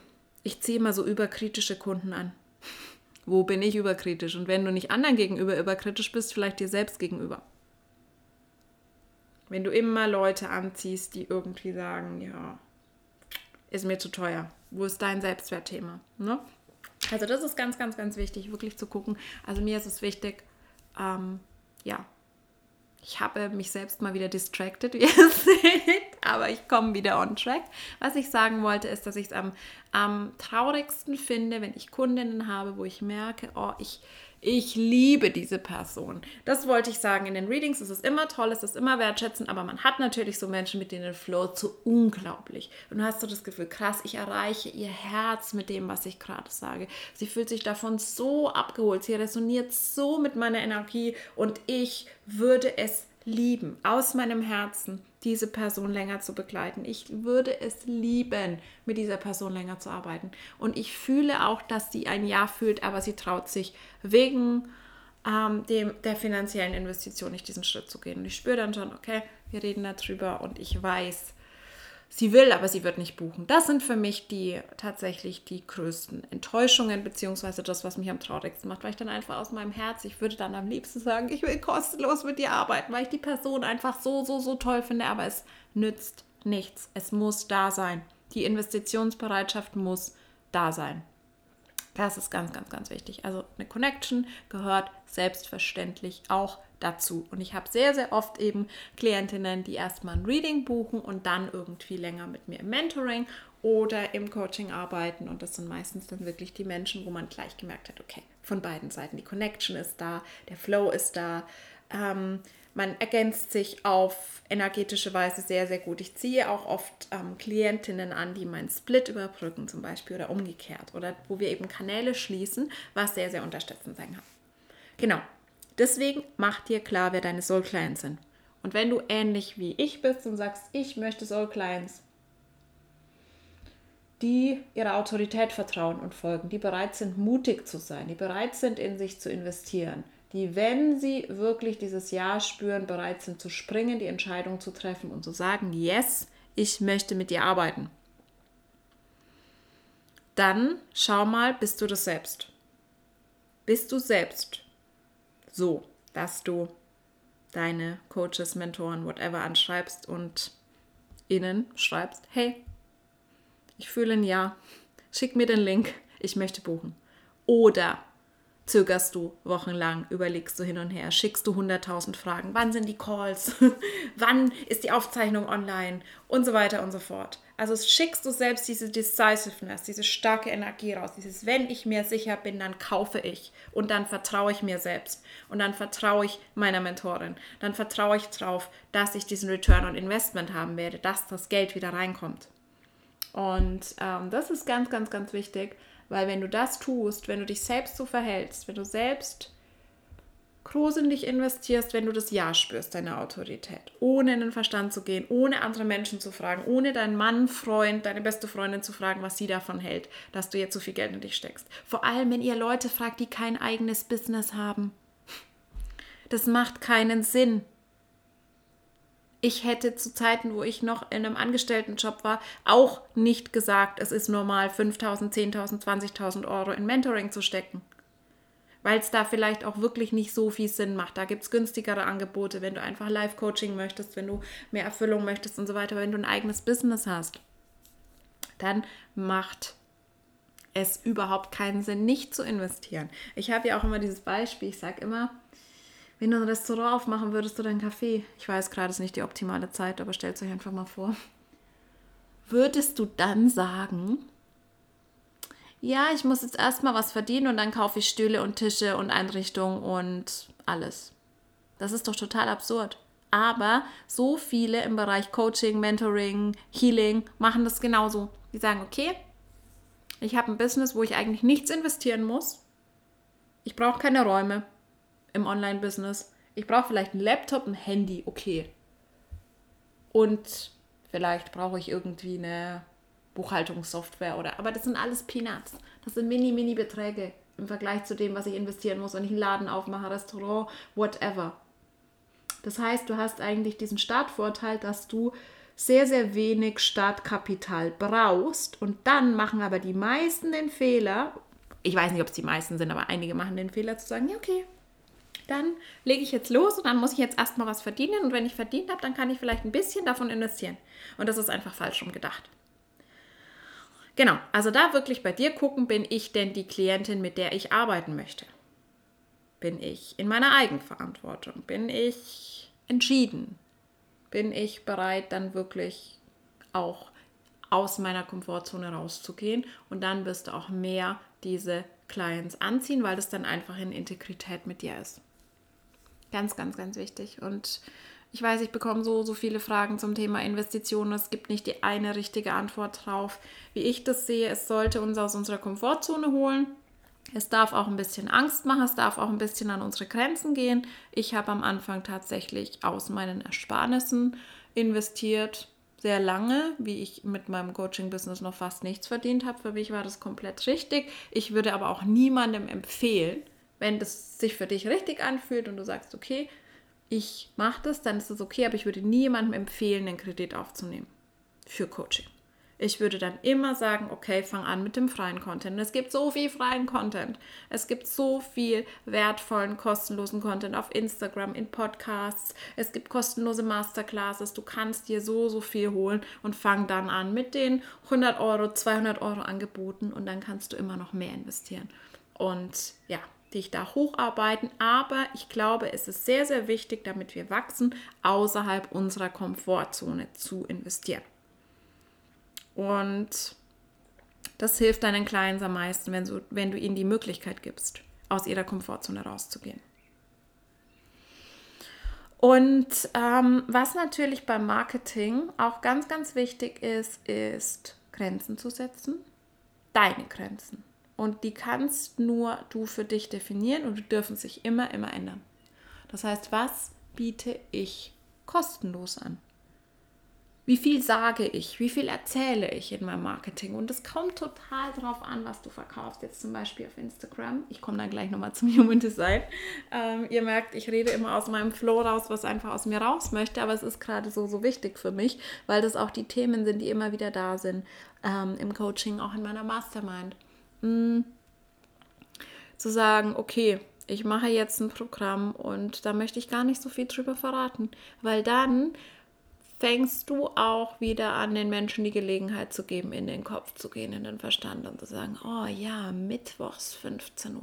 ich ziehe mal so überkritische Kunden an. Wo bin ich überkritisch? Und wenn du nicht anderen gegenüber überkritisch bist, vielleicht dir selbst gegenüber. Wenn du immer Leute anziehst, die irgendwie sagen, ja, ist mir zu teuer. Wo ist dein Selbstwertthema? Ne? Also das ist ganz, ganz, ganz wichtig, wirklich zu gucken. Also mir ist es wichtig, ähm, ja, ich habe mich selbst mal wieder distracted, wie ihr seht, aber ich komme wieder on track. Was ich sagen wollte, ist, dass ich es am, am traurigsten finde, wenn ich Kundinnen habe, wo ich merke, oh, ich, ich liebe diese Person. Das wollte ich sagen. In den Readings ist es immer toll, es ist immer wertschätzend, aber man hat natürlich so Menschen, mit denen Flow zu unglaublich. Und du hast so das Gefühl, krass, ich erreiche ihr Herz mit dem, was ich gerade sage. Sie fühlt sich davon so abgeholt, sie resoniert so mit meiner Energie und ich würde es lieben, aus meinem Herzen, diese Person länger zu begleiten. Ich würde es lieben, mit dieser Person länger zu arbeiten. Und ich fühle auch, dass sie ein Ja fühlt, aber sie traut sich wegen ähm, dem, der finanziellen Investition nicht diesen Schritt zu gehen. Und ich spüre dann schon, okay, wir reden darüber und ich weiß, sie will, aber sie wird nicht buchen. Das sind für mich die tatsächlich die größten Enttäuschungen, beziehungsweise das, was mich am traurigsten macht, weil ich dann einfach aus meinem Herz, ich würde dann am liebsten sagen, ich will kostenlos mit dir arbeiten, weil ich die Person einfach so, so, so toll finde, aber es nützt nichts. Es muss da sein. Die Investitionsbereitschaft muss da sein. Das ist ganz, ganz, ganz wichtig. Also eine Connection gehört selbstverständlich auch dazu. Und ich habe sehr, sehr oft eben Klientinnen, die erstmal ein Reading buchen und dann irgendwie länger mit mir im Mentoring oder im Coaching arbeiten. Und das sind meistens dann wirklich die Menschen, wo man gleich gemerkt hat, okay, von beiden Seiten, die Connection ist da, der Flow ist da. Ähm, man ergänzt sich auf energetische Weise sehr, sehr gut. Ich ziehe auch oft ähm, Klientinnen an, die meinen Split überbrücken zum Beispiel oder umgekehrt oder wo wir eben Kanäle schließen, was sehr, sehr unterstützend sein kann. Genau, Deswegen mach dir klar, wer deine Soul Clients sind. Und wenn du ähnlich wie ich bist und sagst, ich möchte Soul Clients, die ihrer Autorität vertrauen und folgen, die bereit sind, mutig zu sein, die bereit sind, in sich zu investieren, die, wenn sie wirklich dieses Ja spüren, bereit sind zu springen, die Entscheidung zu treffen und zu sagen, yes, ich möchte mit dir arbeiten. Dann schau mal, bist du das selbst? Bist du selbst so, dass du deine Coaches, Mentoren, whatever anschreibst und ihnen schreibst, hey, ich fühle ein Ja, schick mir den Link, ich möchte buchen. Oder zögerst du wochenlang, überlegst du hin und her, schickst du 100.000 Fragen, wann sind die Calls, wann ist die Aufzeichnung online und so weiter und so fort. Also schickst du selbst diese Decisiveness, diese starke Energie raus, dieses wenn ich mir sicher bin, dann kaufe ich und dann vertraue ich mir selbst und dann vertraue ich meiner Mentorin, dann vertraue ich darauf, dass ich diesen Return on Investment haben werde, dass das Geld wieder reinkommt. Und ähm, das ist ganz, ganz, ganz wichtig, weil wenn du das tust, wenn du dich selbst so verhältst, wenn du selbst groß in dich investierst, wenn du das Ja spürst, deine Autorität, ohne in den Verstand zu gehen, ohne andere Menschen zu fragen, ohne deinen Mann, Freund, deine beste Freundin zu fragen, was sie davon hält, dass du jetzt so viel Geld in dich steckst. Vor allem, wenn ihr Leute fragt, die kein eigenes Business haben. Das macht keinen Sinn. Ich hätte zu Zeiten, wo ich noch in einem Angestelltenjob war, auch nicht gesagt, es ist normal, 5.000, 10.000, 20.000 Euro in Mentoring zu stecken. Weil es da vielleicht auch wirklich nicht so viel Sinn macht. Da gibt es günstigere Angebote, wenn du einfach Live-Coaching möchtest, wenn du mehr Erfüllung möchtest und so weiter, wenn du ein eigenes Business hast, dann macht es überhaupt keinen Sinn, nicht zu investieren. Ich habe ja auch immer dieses Beispiel, ich sage immer, wenn du ein Restaurant aufmachen würdest oder einen Kaffee, ich weiß gerade, es ist nicht die optimale Zeit, aber stellt euch einfach mal vor, würdest du dann sagen, ja, ich muss jetzt erstmal was verdienen und dann kaufe ich Stühle und Tische und Einrichtungen und alles. Das ist doch total absurd. Aber so viele im Bereich Coaching, Mentoring, Healing machen das genauso. Die sagen, okay, ich habe ein Business, wo ich eigentlich nichts investieren muss. Ich brauche keine Räume im Online-Business. Ich brauche vielleicht einen Laptop, ein Handy, okay. Und vielleicht brauche ich irgendwie eine Buchhaltungssoftware oder. Aber das sind alles Peanuts. Das sind mini, mini Beträge im Vergleich zu dem, was ich investieren muss, wenn ich einen Laden aufmache, Restaurant, whatever. Das heißt, du hast eigentlich diesen Startvorteil, dass du sehr, sehr wenig Startkapital brauchst und dann machen aber die meisten den Fehler, ich weiß nicht, ob es die meisten sind, aber einige machen den Fehler zu sagen, ja, okay, dann lege ich jetzt los und dann muss ich jetzt erstmal was verdienen und wenn ich verdient habe, dann kann ich vielleicht ein bisschen davon investieren. Und das ist einfach falsch rum gedacht. Genau, also da wirklich bei dir gucken, bin ich denn die Klientin, mit der ich arbeiten möchte? Bin ich in meiner Eigenverantwortung? Bin ich entschieden? Bin ich bereit, dann wirklich auch aus meiner Komfortzone rauszugehen? Und dann wirst du auch mehr diese Clients anziehen, weil das dann einfach in Integrität mit dir ist. Ganz, ganz, ganz wichtig. Und ich weiß, ich bekomme so, so viele Fragen zum Thema Investitionen. Es gibt nicht die eine richtige Antwort drauf. Wie ich das sehe, es sollte uns aus unserer Komfortzone holen. Es darf auch ein bisschen Angst machen, es darf auch ein bisschen an unsere Grenzen gehen. Ich habe am Anfang tatsächlich aus meinen Ersparnissen investiert, sehr lange, wie ich mit meinem Coaching-Business noch fast nichts verdient habe. Für mich war das komplett richtig. Ich würde aber auch niemandem empfehlen, wenn das sich für dich richtig anfühlt und du sagst, okay, ich mache das, dann ist das okay, aber ich würde niemandem empfehlen, einen Kredit aufzunehmen für Coaching. Ich würde dann immer sagen, okay, fang an mit dem freien Content. Es gibt so viel freien Content. Es gibt so viel wertvollen, kostenlosen Content auf Instagram, in Podcasts. Es gibt kostenlose Masterclasses. Du kannst dir so, so viel holen und fang dann an mit den 100 Euro, 200 Euro Angeboten und dann kannst du immer noch mehr investieren. Und ja, dich da hocharbeiten. Aber ich glaube, es ist sehr, sehr wichtig, damit wir wachsen, außerhalb unserer Komfortzone zu investieren. Und das hilft deinen Clients am meisten, wenn du, wenn du ihnen die Möglichkeit gibst, aus ihrer Komfortzone rauszugehen. Und ähm, was natürlich beim Marketing auch ganz, ganz wichtig ist, ist Grenzen zu setzen. Deine Grenzen. Und die kannst nur du für dich definieren und die dürfen sich immer, immer ändern. Das heißt, was biete ich kostenlos an? Wie viel sage ich? Wie viel erzähle ich in meinem Marketing? Und es kommt total drauf an, was du verkaufst. Jetzt zum Beispiel auf Instagram. Ich komme dann gleich nochmal zum Human Design. Ähm, ihr merkt, ich rede immer aus meinem Flow raus, was einfach aus mir raus möchte. Aber es ist gerade so, so wichtig für mich, weil das auch die Themen sind, die immer wieder da sind. Ähm, Im Coaching, auch in meiner Mastermind zu sagen, okay, ich mache jetzt ein Programm und da möchte ich gar nicht so viel drüber verraten, weil dann fängst du auch wieder an, den Menschen die Gelegenheit zu geben, in den Kopf zu gehen, in den Verstand und zu sagen, oh ja, mittwochs 15.30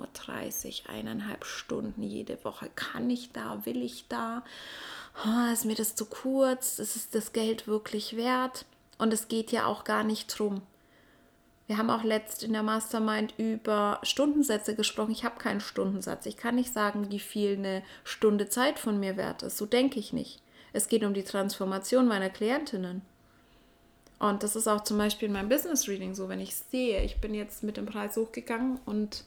Uhr, eineinhalb Stunden jede Woche, kann ich da, will ich da, oh, ist mir das zu kurz, ist es das Geld wirklich wert? Und es geht ja auch gar nicht drum, wir haben auch letzt in der Mastermind über Stundensätze gesprochen. Ich habe keinen Stundensatz. Ich kann nicht sagen, wie viel eine Stunde Zeit von mir wert ist. So denke ich nicht. Es geht um die Transformation meiner Klientinnen. Und das ist auch zum Beispiel in meinem Business Reading so, wenn ich sehe, ich bin jetzt mit dem Preis hochgegangen und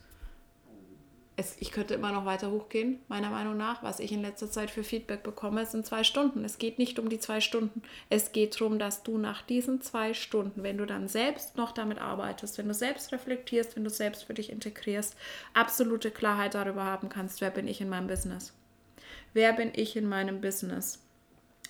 es, ich könnte immer noch weiter hochgehen, meiner Meinung nach. Was ich in letzter Zeit für Feedback bekomme, sind zwei Stunden. Es geht nicht um die zwei Stunden. Es geht darum, dass du nach diesen zwei Stunden, wenn du dann selbst noch damit arbeitest, wenn du selbst reflektierst, wenn du selbst für dich integrierst, absolute Klarheit darüber haben kannst, wer bin ich in meinem Business. Wer bin ich in meinem Business?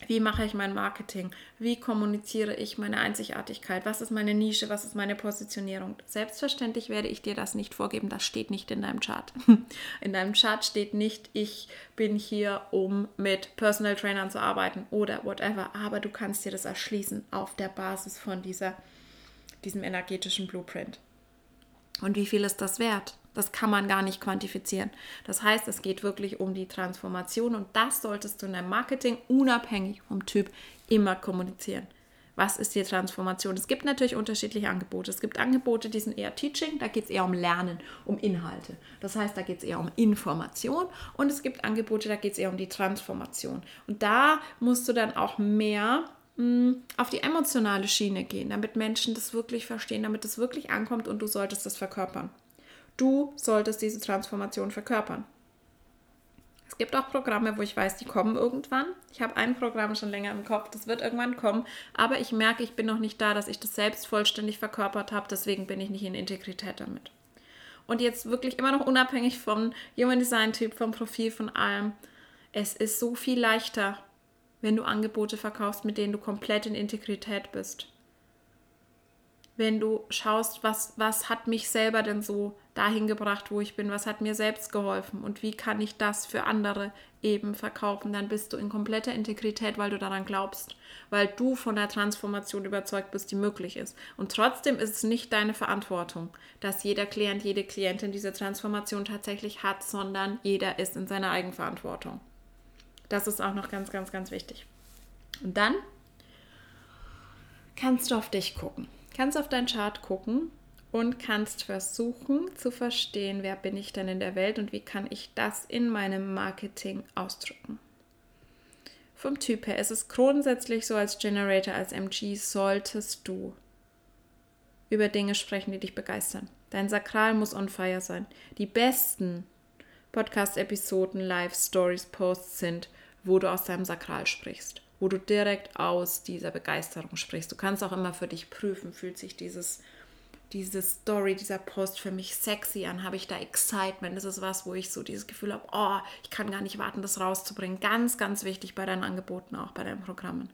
Wie mache ich mein Marketing? Wie kommuniziere ich meine Einzigartigkeit? Was ist meine Nische? Was ist meine Positionierung? Selbstverständlich werde ich dir das nicht vorgeben. Das steht nicht in deinem Chart. In deinem Chart steht nicht, ich bin hier, um mit Personal Trainern zu arbeiten oder whatever. Aber du kannst dir das erschließen auf der Basis von dieser, diesem energetischen Blueprint. Und wie viel ist das wert? Das kann man gar nicht quantifizieren. Das heißt, es geht wirklich um die Transformation und das solltest du in deinem Marketing unabhängig vom Typ immer kommunizieren. Was ist die Transformation? Es gibt natürlich unterschiedliche Angebote. Es gibt Angebote, die sind eher Teaching, da geht es eher um Lernen, um Inhalte. Das heißt, da geht es eher um Information und es gibt Angebote, da geht es eher um die Transformation. Und da musst du dann auch mehr mh, mm, auf die emotionale Schiene gehen, damit Menschen das wirklich verstehen, damit es wirklich ankommt und du solltest das verkörpern. Du solltest diese Transformation verkörpern. Es gibt auch Programme, wo ich weiß, die kommen irgendwann. Ich habe ein Programm schon länger im Kopf, das wird irgendwann kommen, aber ich merke, ich bin noch nicht da, dass ich das selbst vollständig verkörpert habe, deswegen bin ich nicht in Integrität damit. Und jetzt wirklich immer noch unabhängig vom Human Design Typ, vom Profil, von allem. Es ist so viel leichter, wenn du Angebote verkaufst, mit denen du komplett in Integrität bist wenn du schaust, was, was hat mich selber denn so dahin gebracht, wo ich bin, was hat mir selbst geholfen und wie kann ich das für andere eben verkaufen, dann bist du in kompletter Integrität, weil du daran glaubst, weil du von der Transformation überzeugt bist, die möglich ist. Und trotzdem ist es nicht deine Verantwortung, dass jeder Klient, jede Klientin diese Transformation tatsächlich hat, sondern jeder ist in seiner Eigenverantwortung. Das ist auch noch ganz, ganz, ganz wichtig. Und dann kannst du auf dich gucken kannst auf deinen Chart gucken und kannst versuchen zu verstehen, wer bin ich denn in der Welt und wie kann ich das in meinem Marketing ausdrücken. Vom Typ her ist es grundsätzlich so als Generator, als MG solltest du über Dinge sprechen, die dich begeistern. Dein Sakral muss on fire sein. Die besten Podcast-Episoden, Live-Stories, Posts sind, wo du aus deinem Sakral sprichst wo du direkt aus dieser Begeisterung sprichst. Du kannst auch immer für dich prüfen, fühlt sich dieses, diese Story, dieser Post für mich sexy an, habe ich da Excitement, das ist was, wo ich so dieses Gefühl habe, oh, ich kann gar nicht warten, das rauszubringen. Ganz, ganz wichtig bei deinen Angeboten, auch bei deinen Programmen.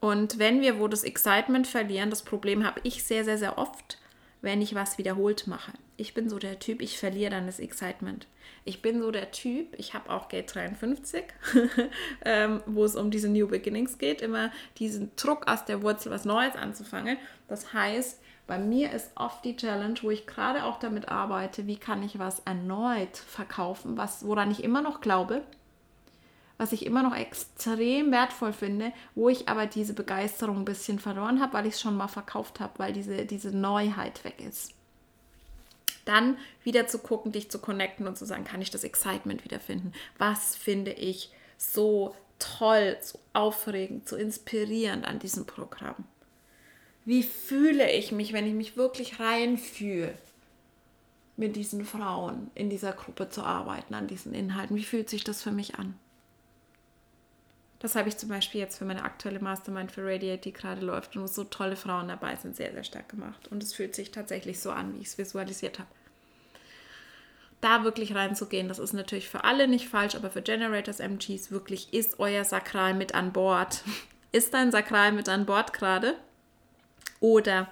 Und wenn wir wo das Excitement verlieren, das Problem habe ich sehr, sehr, sehr oft, wenn ich was wiederholt mache. Ich bin so der Typ, ich verliere dann das Excitement. Ich bin so der Typ, ich habe auch Gate 53, ähm, wo es um diese New Beginnings geht, immer diesen Druck aus der Wurzel was Neues anzufangen. Das heißt, bei mir ist oft die Challenge, wo ich gerade auch damit arbeite, wie kann ich was erneut verkaufen, was, woran ich immer noch glaube, was ich immer noch extrem wertvoll finde, wo ich aber diese Begeisterung ein bisschen verloren habe, weil ich es schon mal verkauft habe, weil diese, diese Neuheit weg ist. Dann wieder zu gucken, dich zu connecten und zu sagen, kann ich das Excitement wiederfinden? Was finde ich so toll, so aufregend, so inspirierend an diesem Programm? Wie fühle ich mich, wenn ich mich wirklich reinfühle, mit diesen Frauen in dieser Gruppe zu arbeiten, an diesen Inhalten? Wie fühlt sich das für mich an? Das habe ich zum Beispiel jetzt für meine aktuelle Mastermind für Radiate, die gerade läuft und wo so tolle Frauen dabei sind, sehr, sehr stark gemacht. Und es fühlt sich tatsächlich so an, wie ich es visualisiert habe. Da wirklich reinzugehen, das ist natürlich für alle nicht falsch, aber für Generators MGs wirklich ist euer Sakral mit an Bord. Ist dein Sakral mit an Bord gerade? Oder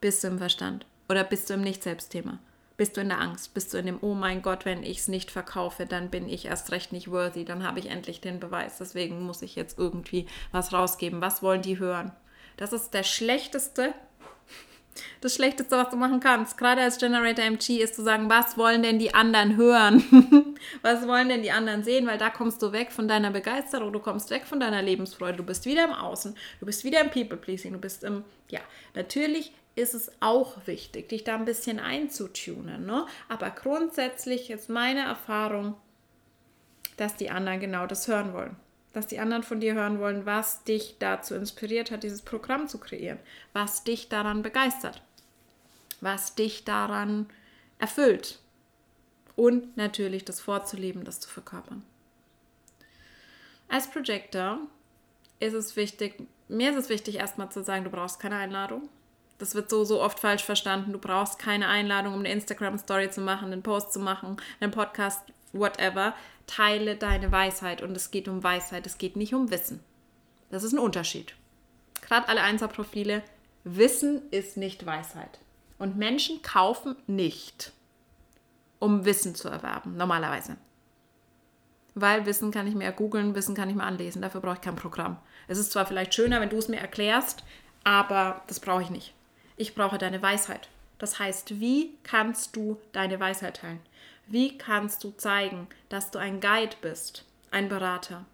bist du im Verstand? Oder bist du im Nicht-Selbstthema? bist du in der Angst, bist du in dem, oh mein Gott, wenn ich es nicht verkaufe, dann bin ich erst recht nicht worthy, dann habe ich endlich den Beweis, deswegen muss ich jetzt irgendwie was rausgeben. Was wollen die hören? Das ist der schlechteste, das Schlechteste, was du machen kannst, gerade als Generator MG, ist zu sagen, was wollen denn die anderen hören? was wollen denn die anderen sehen? Weil da kommst du weg von deiner Begeisterung, du kommst weg von deiner Lebensfreude, du bist wieder im Außen, du bist wieder im People-Pleasing, du bist im, ja, natürlich ist es auch wichtig, dich da ein bisschen einzutunen. Ne? Aber grundsätzlich ist meine Erfahrung, dass die anderen genau das hören wollen. Dass die anderen von dir hören wollen, was dich dazu inspiriert hat, dieses Programm zu kreieren. Was dich daran begeistert. Was dich daran erfüllt. Und natürlich das vorzuleben, das zu verkörpern. Als Projector ist es wichtig, mir ist es wichtig, erstmal zu sagen, du brauchst keine Einladung das wird so, so oft falsch verstanden. Du brauchst keine Einladung, um eine Instagram-Story zu machen, einen Post zu machen, einen Podcast whatever, teile deine Weisheit und es geht um Weisheit, es geht nicht um Wissen. Das ist ein Unterschied. Gerade alle Einser-Profile, Wissen ist nicht Weisheit. Und Menschen kaufen nicht, um Wissen zu erwerben, normalerweise. Weil Wissen kann ich mir googeln, Wissen kann ich mir anlesen, dafür brauche ich kein Programm. Es ist zwar vielleicht schöner, wenn du es mir erklärst, aber das brauche ich nicht. Ich brauche deine Weisheit. Das heißt, wie kannst du deine Weisheit teilen? Wie kannst du zeigen, dass du ein Guide bist, ein Berater?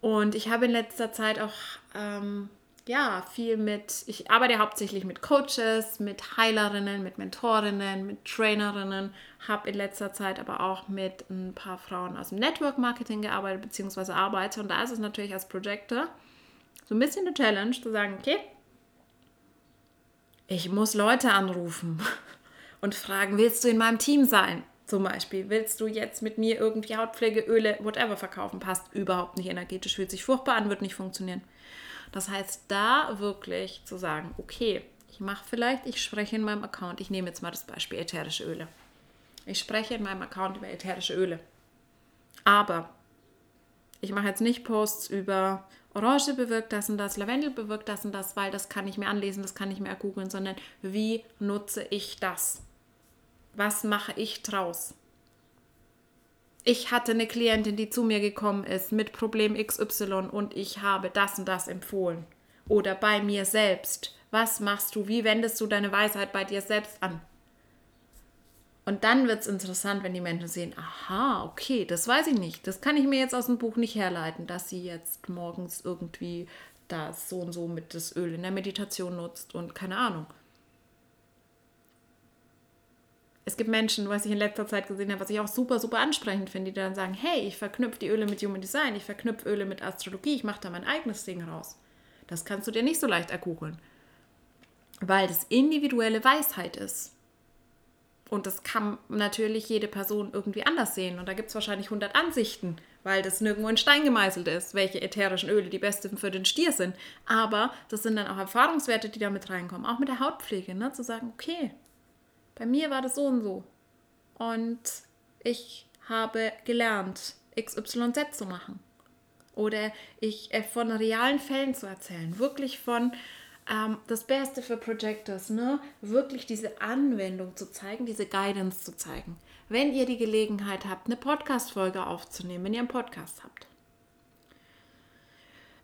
Und ich habe in letzter Zeit auch ähm, ja, viel mit, ich arbeite hauptsächlich mit Coaches, mit Heilerinnen, mit Mentorinnen, mit Trainerinnen, habe in letzter Zeit aber auch mit ein paar Frauen aus dem Network Marketing gearbeitet, beziehungsweise arbeite. Und da ist es natürlich als Projector so ein bisschen eine Challenge zu sagen, okay, ich muss Leute anrufen und fragen, willst du in meinem Team sein? Zum Beispiel, willst du jetzt mit mir irgendwie Hautpflegeöle, whatever verkaufen? Passt überhaupt nicht energetisch, fühlt sich furchtbar an, wird nicht funktionieren. Das heißt, da wirklich zu sagen, okay, ich mache vielleicht, ich spreche in meinem Account, ich nehme jetzt mal das Beispiel ätherische Öle. Ich spreche in meinem Account über ätherische Öle. Aber ich mache jetzt nicht Posts über Orange bewirkt das und das, Lavendel bewirkt das und das, weil das kann ich mir anlesen, das kann ich mir ergoogeln, sondern wie nutze ich das? Was mache ich draus? ich hatte eine Klientin, die zu mir gekommen ist mit Problem XY und ich habe das und das empfohlen. Oder bei mir selbst. Was machst du? Wie wendest du deine Weisheit bei dir selbst an? Und dann wird es interessant, wenn die Menschen sehen, aha, okay, das weiß ich nicht. Das kann ich mir jetzt aus dem Buch nicht herleiten, dass sie jetzt morgens irgendwie das so und so mit das Öl in der Meditation nutzt und keine Ahnung. Es gibt Menschen, was ich in letzter Zeit gesehen habe, was ich auch super, super ansprechend finde, die dann sagen, hey, ich verknüpfe die Öle mit Human Design, ich verknüpfe Öle mit Astrologie, ich mache da mein eigenes Ding raus. Das kannst du dir nicht so leicht ergoogeln. Weil das individuelle Weisheit ist. Und das kann natürlich jede Person irgendwie anders sehen. Und da gibt es wahrscheinlich 100 Ansichten, weil das nirgendwo in Stein gemeißelt ist, welche ätherischen Öle die besten für den Stier sind. Aber das sind dann auch Erfahrungswerte, die da mit reinkommen. Auch mit der Hautpflege, ne? zu sagen, okay, bei mir war das so und so. Und ich habe gelernt, XYZ zu machen. Oder ich äh, von realen Fällen zu erzählen. Wirklich von ähm, das Beste für Projectors, ne? Wirklich diese Anwendung zu zeigen, diese Guidance zu zeigen. Wenn ihr die Gelegenheit habt, eine Podcast-Folge aufzunehmen, wenn ihr einen Podcast habt,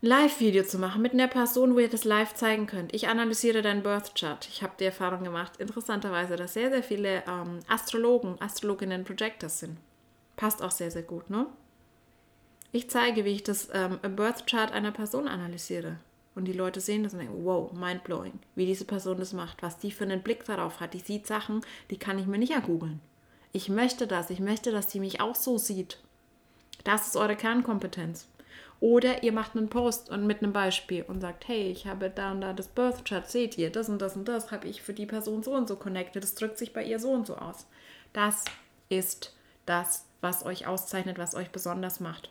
Live-Video zu machen mit einer Person, wo ihr das live zeigen könnt. Ich analysiere deinen Birth Chart. Ich habe die Erfahrung gemacht, interessanterweise, dass sehr, sehr viele ähm, Astrologen, Astrologinnen Projectors sind. Passt auch sehr, sehr gut, ne? Ich zeige, wie ich das ähm, Birth Chart einer Person analysiere. Und die Leute sehen das und denken, wow, mind-blowing, wie diese Person das macht, was die für einen Blick darauf hat. Die sieht Sachen, die kann ich mir nicht ergoogeln. Ich möchte das, ich möchte, dass die mich auch so sieht. Das ist eure Kernkompetenz. Oder ihr macht einen Post und mit einem Beispiel und sagt, hey, ich habe da und da das Birth Chart, seht ihr, das und das und das habe ich für die Person so und so connected, das drückt sich bei ihr so und so aus. Das ist das, was euch auszeichnet, was euch besonders macht.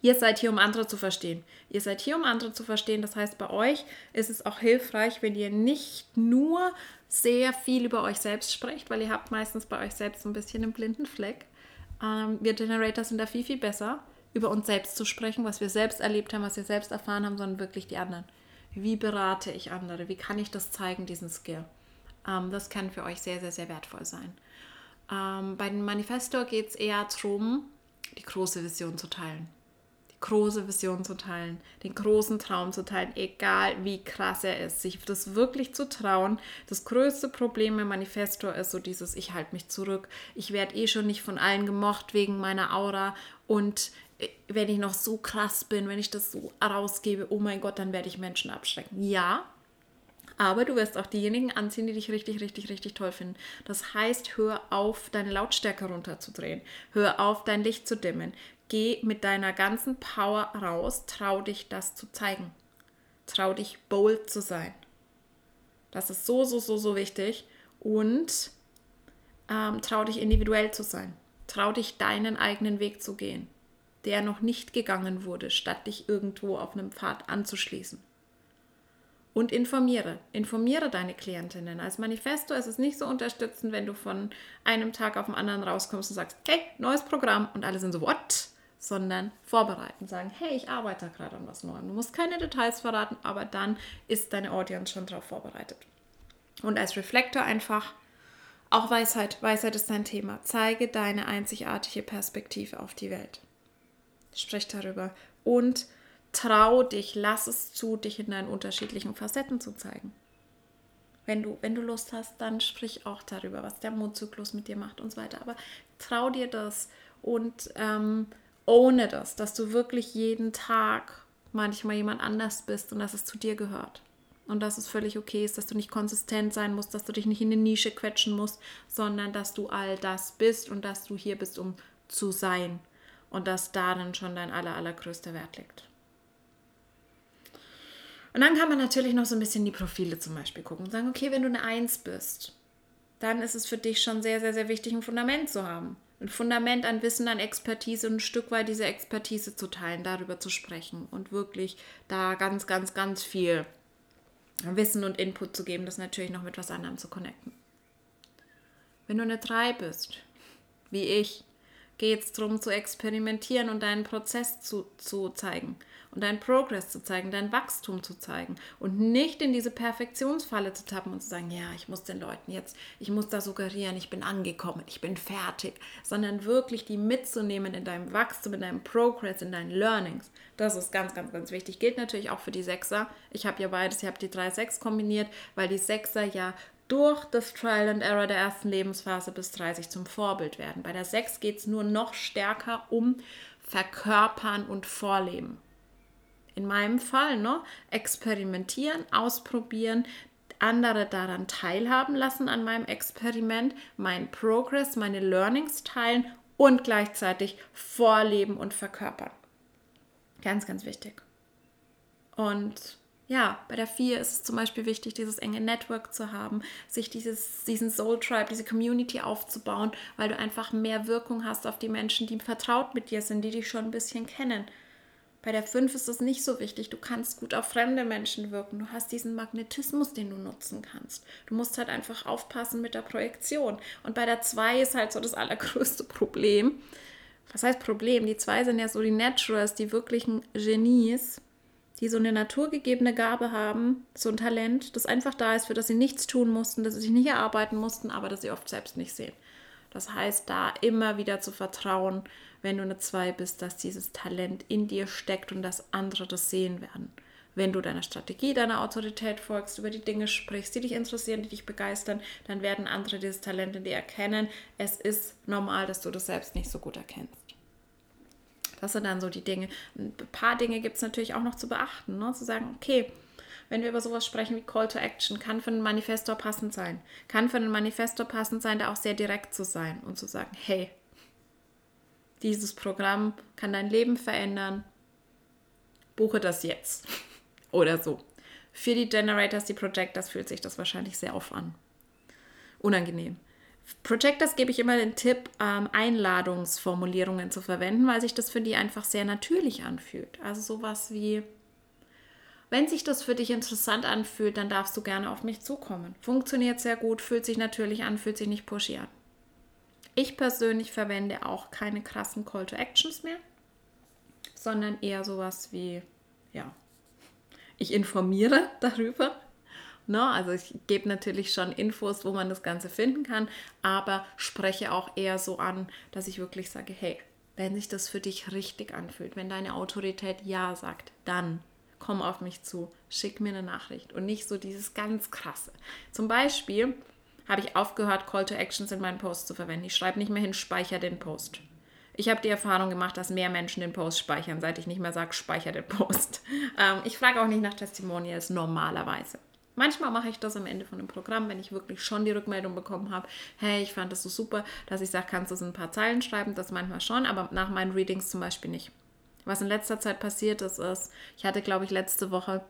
Ihr seid hier, um andere zu verstehen. Ihr seid hier, um andere zu verstehen. Das heißt, bei euch ist es auch hilfreich, wenn ihr nicht nur sehr viel über euch selbst sprecht, weil ihr habt meistens bei euch selbst ein bisschen einen blinden Fleck. Ähm, wir Generators sind da viel, viel besser über uns selbst zu sprechen, was wir selbst erlebt haben, was wir selbst erfahren haben, sondern wirklich die anderen. Wie berate ich andere? Wie kann ich das zeigen, diesen Skill? Ähm, das kann für euch sehr, sehr, sehr wertvoll sein. Ähm, bei dem Manifestor geht es eher darum, die große Vision zu teilen große Vision zu teilen, den großen Traum zu teilen, egal wie krass er ist, sich das wirklich zu trauen. Das größte Problem im Manifesto ist so dieses, ich halte mich zurück, ich werde eh schon nicht von allen gemocht wegen meiner Aura und wenn ich noch so krass bin, wenn ich das so rausgebe, oh mein Gott, dann werde ich Menschen abschrecken. Ja, aber du wirst auch diejenigen anziehen, die dich richtig, richtig, richtig toll finden. Das heißt, hör auf, deine Lautstärke runterzudrehen. Hör auf, dein Licht zu dimmen. Geh mit deiner ganzen Power raus, trau dich das zu zeigen. Trau dich bold zu sein. Das ist so, so, so, so wichtig. Und ähm, trau dich individuell zu sein. Trau dich deinen eigenen Weg zu gehen, der noch nicht gegangen wurde, statt dich irgendwo auf einem Pfad anzuschließen. und informiere. Informiere deine Klientinnen. Als Manifesto ist es nicht so unterstützend, wenn du von einem Tag auf den anderen rauskommst und sagst, hey, neues Programm und alle sind so, what? Sondern vorbereiten, sagen, hey, ich arbeite gerade an was Neuem. Du musst keine Details verraten, aber dann ist deine Audience schon darauf vorbereitet. Und als Reflektor einfach auch Weisheit. Weisheit ist dein Thema. Zeige deine einzigartige Perspektive auf die Welt. Sprich darüber und trau dich, lass es zu, dich in deinen unterschiedlichen Facetten zu zeigen. Wenn du, wenn du Lust hast, dann sprich auch darüber, was der Mondzyklus mit dir macht und so weiter. Aber trau dir das und ähm, ohne das, dass du wirklich jeden Tag manchmal jemand anders bist und dass es zu dir gehört. Und dass es völlig okay ist, dass du nicht konsistent sein musst, dass du dich nicht in eine Nische quetschen musst, sondern dass du all das bist und dass du hier bist, um zu sein. Und dass darin schon dein aller, allergrößter Wert liegt. Und dann kann man natürlich noch so ein bisschen die Profile zum Beispiel gucken und sagen, okay, wenn du eine Eins bist, dann ist es für dich schon sehr, sehr, sehr wichtig, ein Fundament zu haben. Ein Fundament an Wissen, an Expertise und ein Stück weit diese Expertise zu teilen, darüber zu sprechen und wirklich da ganz, ganz, ganz viel Wissen und Input zu geben, das natürlich noch mit was anderem zu connecten. Wenn du eine Drei bist, wie ich, geht es darum zu experimentieren und deinen Prozess zu, zu zeigen und deinen Progress zu zeigen, dein Wachstum zu zeigen und nicht in diese Perfektionsfalle zu tappen und zu sagen, ja, ich muss den Leuten jetzt, ich muss da suggerieren, ich bin angekommen, ich bin fertig, sondern wirklich die mitzunehmen in deinem Wachstum, in deinem Progress, in deinen Learnings. Das ist ganz, ganz, ganz wichtig. Gilt natürlich auch für die Sechser. Ich habe ja beides, ich habe die drei Sechs kombiniert, weil die Sechser ja durch das Trial and Error der ersten Lebensphase bis 30 zum Vorbild werden. Bei der 6 geht es nur noch stärker um Verkörpern und Vorleben in meinem Fall, ne, experimentieren, ausprobieren, andere daran teilhaben lassen an meinem Experiment, meinen Progress, meine Learnings teilen und gleichzeitig vorleben und verkörpern. Ganz, ganz wichtig. Und ja, bei der 4 ist es zum Beispiel wichtig, dieses enge Network zu haben, sich dieses, diesen Soul Tribe, diese Community aufzubauen, weil du einfach mehr Wirkung hast auf die Menschen, die vertraut mit dir sind, die dich schon ein bisschen kennen. Bei der 5 ist es nicht so wichtig. Du kannst gut auf fremde Menschen wirken. Du hast diesen Magnetismus, den du nutzen kannst. Du musst halt einfach aufpassen mit der Projektion. Und bei der 2 ist halt so das allergrößte Problem. Was heißt Problem? Die 2 sind ja so die Naturals, die wirklichen Genies, die so eine naturgegebene Gabe haben, so ein Talent, das einfach da ist, für das sie nichts tun mussten, das sie sich nicht erarbeiten mussten, aber das sie oft selbst nicht sehen. Das heißt, da immer wieder zu vertrauen, wenn du eine 2 bist, dass dieses Talent in dir steckt und dass andere das sehen werden. Wenn du deiner Strategie, deiner Autorität folgst, über die Dinge sprichst, die dich interessieren, die dich begeistern, dann werden andere dieses Talent in dir erkennen. Es ist normal, dass du das selbst nicht so gut erkennst. Das sind dann so die Dinge. Ein paar Dinge gibt es natürlich auch noch zu beachten. Ne? Zu sagen, okay, wenn wir über sowas sprechen wie Call to Action, kann für einen Manifestor passend sein. Kann für einen Manifestor passend sein, da auch sehr direkt zu sein und zu sagen, hey, dieses Programm kann dein Leben verändern. Buche das jetzt. Oder so. Für die Generators, die Projectors fühlt sich das wahrscheinlich sehr auf an. Unangenehm. Projectors gebe ich immer den Tipp, ähm, Einladungsformulierungen zu verwenden, weil sich das für die einfach sehr natürlich anfühlt. Also sowas wie, wenn sich das für dich interessant anfühlt, dann darfst du gerne auf mich zukommen. Funktioniert sehr gut, fühlt sich natürlich an, fühlt sich nicht pushy an. Ich persönlich verwende auch keine krassen Call to Actions mehr, sondern eher sowas wie, ja, ich informiere darüber. Ne? also ich gebe natürlich schon Infos, wo man das Ganze finden kann, aber spreche auch eher so an, dass ich wirklich sage, hey, wenn sich das für dich richtig anfühlt, wenn deine Autorität Ja sagt, dann komm auf mich zu, schick mir eine Nachricht und nicht so dieses ganz krasse. Zum Beispiel, habe ich aufgehört, Call to Actions in meinen Posts zu verwenden. Ich schreibe nicht mehr hin, speicher den Post. Ich habe die Erfahrung gemacht, dass mehr Menschen den Post speichern, seit ich nicht mehr sage, speicher den Post. Ähm, ich frage auch nicht nach Testimonials normalerweise. Manchmal mache ich das am Ende von einem Programm, wenn ich wirklich schon die Rückmeldung bekommen habe, hey, ich fand das so super, dass ich sage, kannst du es in ein paar Zeilen schreiben, das manchmal schon, aber nach meinen Readings zum Beispiel nicht. Was in letzter Zeit passiert ist, ist, ich hatte, glaube ich, letzte Woche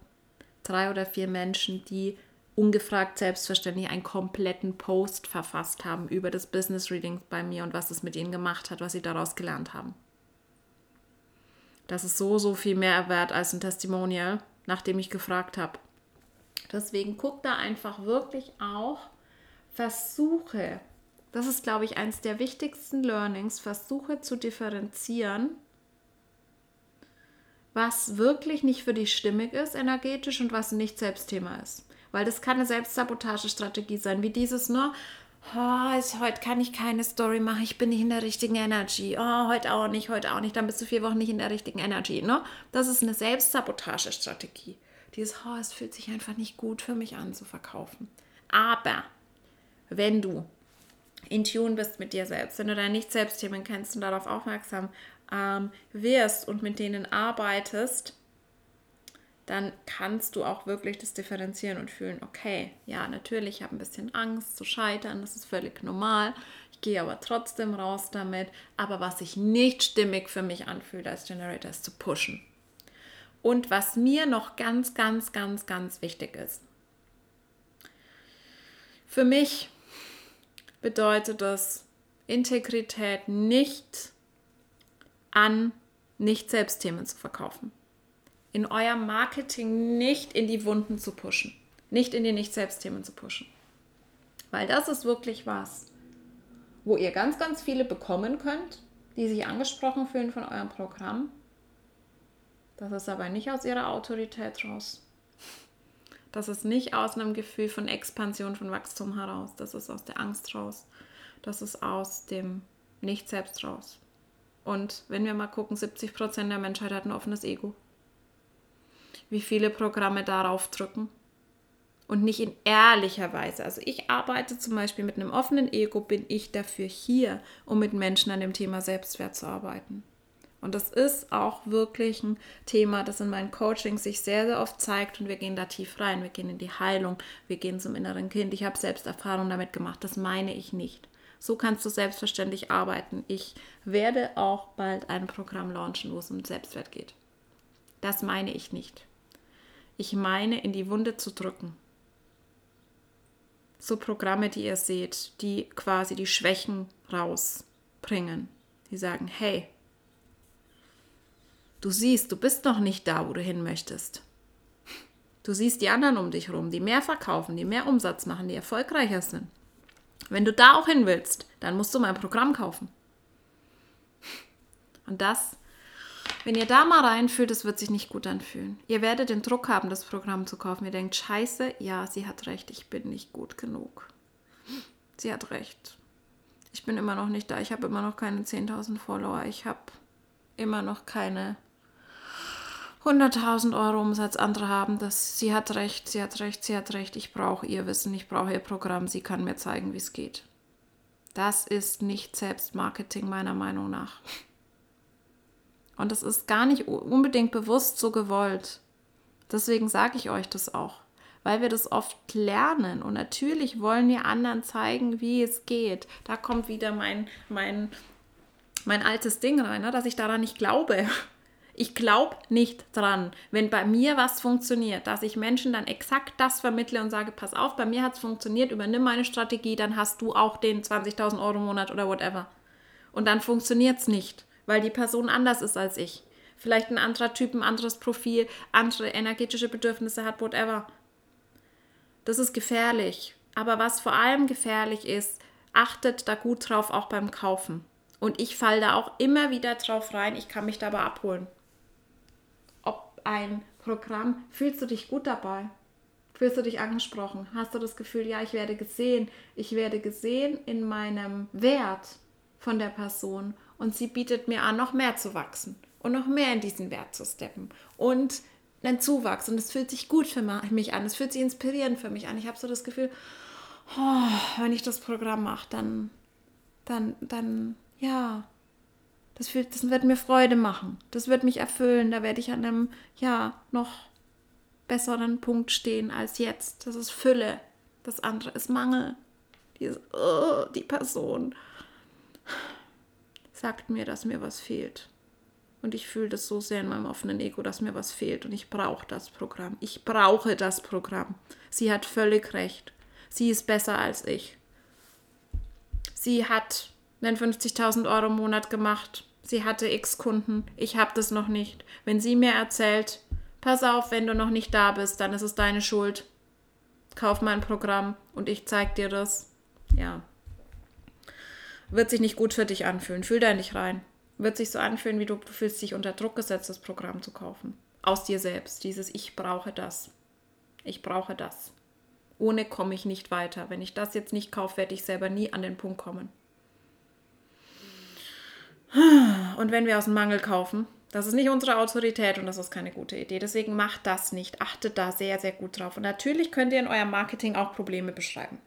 drei oder vier Menschen, die ungefragt selbstverständlich einen kompletten Post verfasst haben über das Business Reading bei mir und was es mit ihnen gemacht hat, was sie daraus gelernt haben. Das ist so, so viel mehr wert als ein Testimonial, nachdem ich gefragt habe. Deswegen guck da einfach wirklich auch, versuche, das ist, glaube ich, eines der wichtigsten Learnings, versuche zu differenzieren, was wirklich nicht für dich stimmig ist energetisch und was nicht Selbstthema ist. Weil das kann eine Selbstsabotagestrategie sein, wie dieses, ne? Oh, ist, heute kann ich keine Story machen, ich bin nicht in der richtigen Energy. Oh, heute auch nicht, heute auch nicht, dann bist du vier Wochen nicht in der richtigen Energy. Ne? Das ist eine Selbstsabotagestrategie. Dieses, oh, es fühlt sich einfach nicht gut für mich an zu verkaufen. Aber wenn du in Tune bist mit dir selbst, wenn du deine Nicht-Selbstthemen kennst und darauf aufmerksam ähm, wirst und mit denen arbeitest, dann kannst du auch wirklich das differenzieren und fühlen, okay, ja, natürlich, ich habe ein bisschen Angst zu scheitern, das ist völlig normal. Ich gehe aber trotzdem raus damit. Aber was sich nicht stimmig für mich anfühlt als Generator, ist zu pushen. Und was mir noch ganz, ganz, ganz, ganz wichtig ist. Für mich bedeutet das Integrität nicht an Nicht-Selbstthemen zu verkaufen. In eurem Marketing nicht in die Wunden zu pushen. Nicht in die Nicht-Selbstthemen zu pushen. Weil das ist wirklich was, wo ihr ganz, ganz viele bekommen könnt, die sich angesprochen fühlen von eurem Programm. Das ist aber nicht aus ihrer Autorität raus. Das ist nicht aus einem Gefühl von Expansion, von Wachstum heraus. Das ist aus der Angst raus. Das ist aus dem Nicht-Selbst raus. Und wenn wir mal gucken, 70 Prozent der Menschheit hat ein offenes Ego. Wie viele Programme darauf drücken und nicht in ehrlicher Weise. Also ich arbeite zum Beispiel mit einem offenen Ego, bin ich dafür hier, um mit Menschen an dem Thema Selbstwert zu arbeiten. Und das ist auch wirklich ein Thema, das in meinen Coachings sich sehr, sehr oft zeigt und wir gehen da tief rein. Wir gehen in die Heilung, wir gehen zum inneren Kind. Ich habe selbst Erfahrungen damit gemacht, das meine ich nicht. So kannst du selbstverständlich arbeiten. Ich werde auch bald ein Programm launchen, wo es um Selbstwert geht. Das meine ich nicht. Ich meine, in die Wunde zu drücken. So Programme, die ihr seht, die quasi die Schwächen rausbringen. Die sagen, hey, du siehst, du bist noch nicht da, wo du hin möchtest. Du siehst die anderen um dich herum, die mehr verkaufen, die mehr Umsatz machen, die erfolgreicher sind. Wenn du da auch hin willst, dann musst du mein Programm kaufen. Und das, wenn ihr da mal reinfühlt, das wird sich nicht gut anfühlen. Ihr werdet den Druck haben, das Programm zu kaufen. Ihr denkt, scheiße, ja, sie hat recht, ich bin nicht gut genug. Sie hat recht. Ich bin immer noch nicht da. Ich habe immer noch keine 10.000 Follower. Ich habe immer noch keine 100.000 Euro Umsatz, andere haben das. Sie hat recht, sie hat recht, sie hat recht. Ich brauche ihr Wissen, ich brauche ihr Programm. Sie kann mir zeigen, wie es geht. Das ist nicht Selbstmarketing meiner Meinung nach. Und das ist gar nicht unbedingt bewusst so gewollt. Deswegen sage ich euch das auch, weil wir das oft lernen. Und natürlich wollen wir anderen zeigen, wie es geht. Da kommt wieder mein, mein, mein altes Ding rein, ne? dass ich daran nicht glaube. Ich glaube nicht dran, wenn bei mir was funktioniert, dass ich Menschen dann exakt das vermittle und sage, pass auf, bei mir hat es funktioniert, übernimm meine Strategie, dann hast du auch den 20.000 Euro im Monat oder whatever. Und dann funktioniert es nicht, weil die Person anders ist als ich. Vielleicht ein anderer Typ, ein anderes Profil, andere energetische Bedürfnisse hat, whatever. Das ist gefährlich. Aber was vor allem gefährlich ist, achtet da gut drauf, auch beim Kaufen. Und ich falle da auch immer wieder drauf rein, ich kann mich dabei abholen ein Programm, fühlst du dich gut dabei? Fühlst du dich angesprochen? Hast du das Gefühl, ja, ich werde gesehen, ich werde gesehen in meinem Wert von der Person und sie bietet mir an, noch mehr zu wachsen und noch mehr in diesen Wert zu steppen und einen Zuwachs und es fühlt sich gut für mich an, es fühlt sich inspirierend für mich an. Ich habe so das Gefühl, oh, wenn ich das Programm mache, dann, dann, dann, ja, das, fühlt, das wird mir Freude machen. Das wird mich erfüllen. Da werde ich an einem, ja, noch besseren Punkt stehen als jetzt. Das ist Fülle. Das andere ist Mangel. Dieses, oh, die Person sagt mir, dass mir was fehlt. Und ich fühle das so sehr in meinem offenen Ego, dass mir was fehlt. Und ich brauche das Programm. Ich brauche das Programm. Sie hat völlig recht. Sie ist besser als ich. Sie hat einen 50.000 Euro im Monat gemacht sie hatte x Kunden, ich habe das noch nicht. Wenn sie mir erzählt, pass auf, wenn du noch nicht da bist, dann ist es deine Schuld, kauf mein Programm und ich zeig dir das. Ja. Wird sich nicht gut für dich anfühlen. Fühl da nicht rein. Wird sich so anfühlen, wie du, du fühlst dich unter Druck gesetzt, das Programm zu kaufen. Aus dir selbst. Dieses Ich brauche das. Ich brauche das. Ohne komme ich nicht weiter. Wenn ich das jetzt nicht kaufe, werde ich selber nie an den Punkt kommen. Und wenn wir aus dem Mangel kaufen, das ist nicht unsere Autorität und das ist keine gute Idee. Deswegen macht das nicht. Achtet da sehr, sehr gut drauf. Und natürlich könnt ihr in eurem Marketing auch Probleme beschreiben.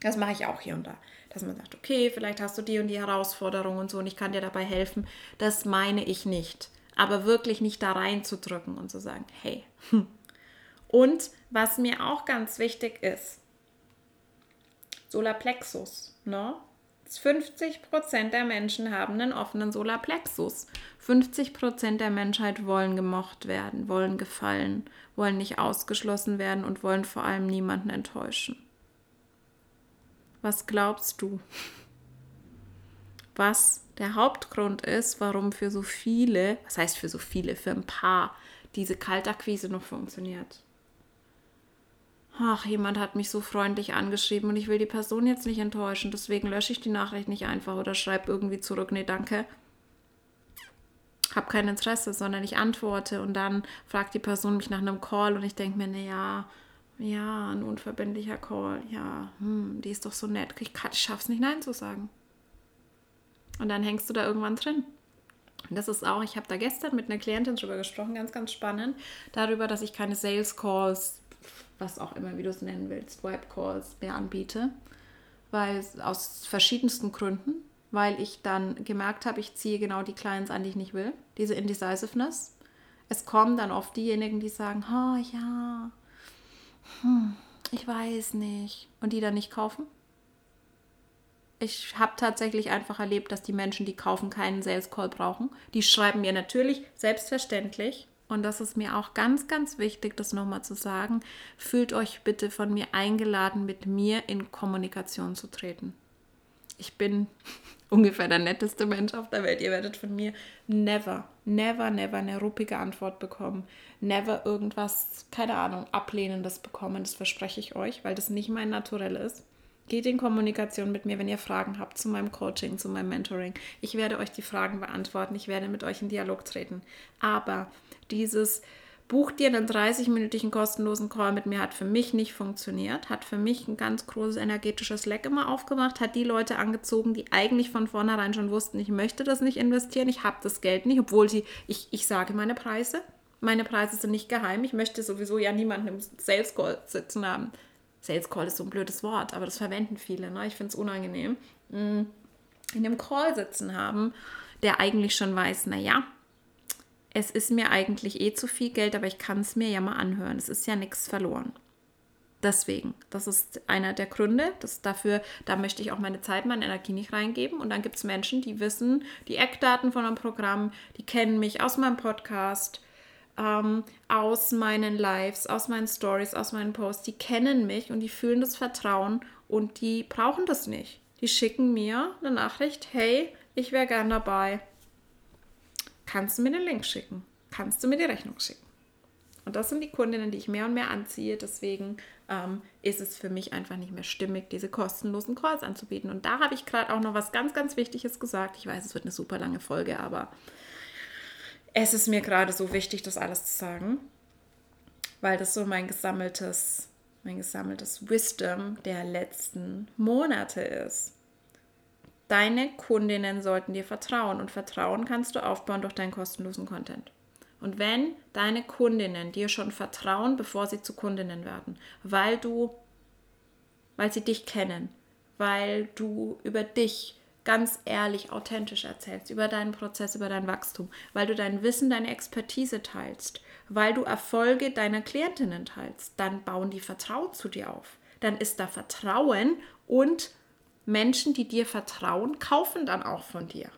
Das mache ich auch hier und da. Dass man sagt, okay, vielleicht hast du die und die Herausforderung und so und ich kann dir dabei helfen. Das meine ich nicht. Aber wirklich nicht da reinzudrücken und zu sagen, hey. Und was mir auch ganz wichtig ist, Solarplexus. Ne? 50% der Menschen haben einen offenen Solarplexus. 50% der Menschheit wollen gemocht werden, wollen gefallen, wollen nicht ausgeschlossen werden und wollen vor allem niemanden enttäuschen. Was glaubst du? Was der Hauptgrund ist, warum für so viele, was heißt für so viele, für ein paar, diese Kaltakquise noch funktioniert? Ach, jemand hat mich so freundlich angeschrieben und ich will die Person jetzt nicht enttäuschen, deswegen lösche ich die Nachricht nicht einfach oder schreibe irgendwie zurück, nee, danke. Hab kein Interesse, sondern ich antworte und dann fragt die Person mich nach einem Call und ich denke mir, naja, ja, ein unverbindlicher Call, ja, hm, die ist doch so nett, ich, kann, ich schaff's nicht, Nein zu sagen. Und dann hängst du da irgendwann drin. Und das ist auch, ich habe da gestern mit einer Klientin drüber gesprochen, ganz, ganz spannend, darüber, dass ich keine Sales Calls was auch immer, wie du es nennen willst, Webcalls mehr anbiete, weil aus verschiedensten Gründen, weil ich dann gemerkt habe, ich ziehe genau die Clients an, die ich nicht will, diese Indecisiveness. Es kommen dann oft diejenigen, die sagen, oh ja, hm, ich weiß nicht, und die dann nicht kaufen. Ich habe tatsächlich einfach erlebt, dass die Menschen, die kaufen, keinen Sales Call brauchen. Die schreiben mir natürlich selbstverständlich und das ist mir auch ganz, ganz wichtig, das nochmal zu sagen, fühlt euch bitte von mir eingeladen, mit mir in Kommunikation zu treten. Ich bin ungefähr der netteste Mensch auf der Welt. Ihr werdet von mir never, never, never eine ruppige Antwort bekommen. Never irgendwas, keine Ahnung, ablehnendes bekommen. Das verspreche ich euch, weil das nicht mein Naturell ist. Geht in Kommunikation mit mir, wenn ihr Fragen habt zu meinem Coaching, zu meinem Mentoring. Ich werde euch die Fragen beantworten. Ich werde mit euch in Dialog treten. Aber dieses Buch dir einen 30-minütigen kostenlosen Call mit mir hat für mich nicht funktioniert, hat für mich ein ganz großes energetisches Leck immer aufgemacht, hat die Leute angezogen, die eigentlich von vornherein schon wussten, ich möchte das nicht investieren, ich habe das Geld nicht, obwohl sie, ich, ich sage meine Preise. Meine Preise sind nicht geheim. Ich möchte sowieso ja niemanden im Sales Call sitzen haben. Sales Call ist so ein blödes Wort, aber das verwenden viele. Ne? Ich finde es unangenehm. Mm, in dem Call sitzen haben, der eigentlich schon weiß, naja, es ist mir eigentlich eh zu viel Geld, aber ich kann es mir ja mal anhören. Es ist ja nichts verloren. Deswegen, das ist einer der Gründe. Das dafür, da möchte ich auch meine Zeit, meine Energie nicht reingeben. Und dann gibt es Menschen, die wissen die Eckdaten von einem Programm, die kennen mich aus meinem Podcast, ähm, aus meinen Lives, aus meinen Stories, aus meinen Posts. Die kennen mich und die fühlen das Vertrauen und die brauchen das nicht. Die schicken mir eine Nachricht, hey, ich wäre gern dabei kannst du mir den Link schicken, kannst du mir die Rechnung schicken. Und das sind die Kundinnen, die ich mehr und mehr anziehe. Deswegen ähm, ist es für mich einfach nicht mehr stimmig, diese kostenlosen Calls anzubieten. Und da habe ich gerade auch noch was ganz, ganz Wichtiges gesagt. Ich weiß, es wird eine super lange Folge, aber es ist mir gerade so wichtig, das alles zu sagen, weil das so mein gesammeltes, mein gesammeltes Wisdom der letzten Monate ist. Deine Kundinnen sollten dir vertrauen und Vertrauen kannst du aufbauen durch deinen kostenlosen Content. Und wenn deine Kundinnen dir schon vertrauen, bevor sie zu Kundinnen werden, weil du, weil sie dich kennen, weil du über dich ganz ehrlich, authentisch erzählst, über deinen Prozess, über dein Wachstum, weil du dein Wissen, deine Expertise teilst, weil du Erfolge deiner Klientinnen teilst, dann bauen die Vertrauen zu dir auf. Dann ist da Vertrauen und Menschen, die dir vertrauen, kaufen dann auch von dir.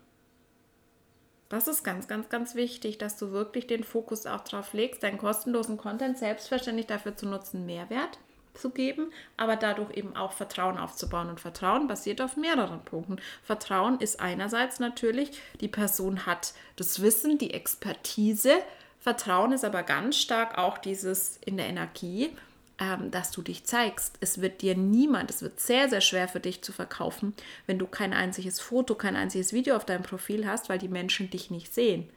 Das ist ganz, ganz, ganz wichtig, dass du wirklich den Fokus auch darauf legst, deinen kostenlosen Content selbstverständlich dafür zu nutzen, Mehrwert zu geben, aber dadurch eben auch Vertrauen aufzubauen. Und Vertrauen basiert auf mehreren Punkten. Vertrauen ist einerseits natürlich, die Person hat das Wissen, die Expertise. Vertrauen ist aber ganz stark auch dieses in der Energie, ähm, dass du dich zeigst. Es wird dir niemand, es wird sehr, sehr schwer für dich zu verkaufen, wenn du kein einziges Foto, kein einziges Video auf deinem Profil hast, weil die Menschen dich nicht sehen.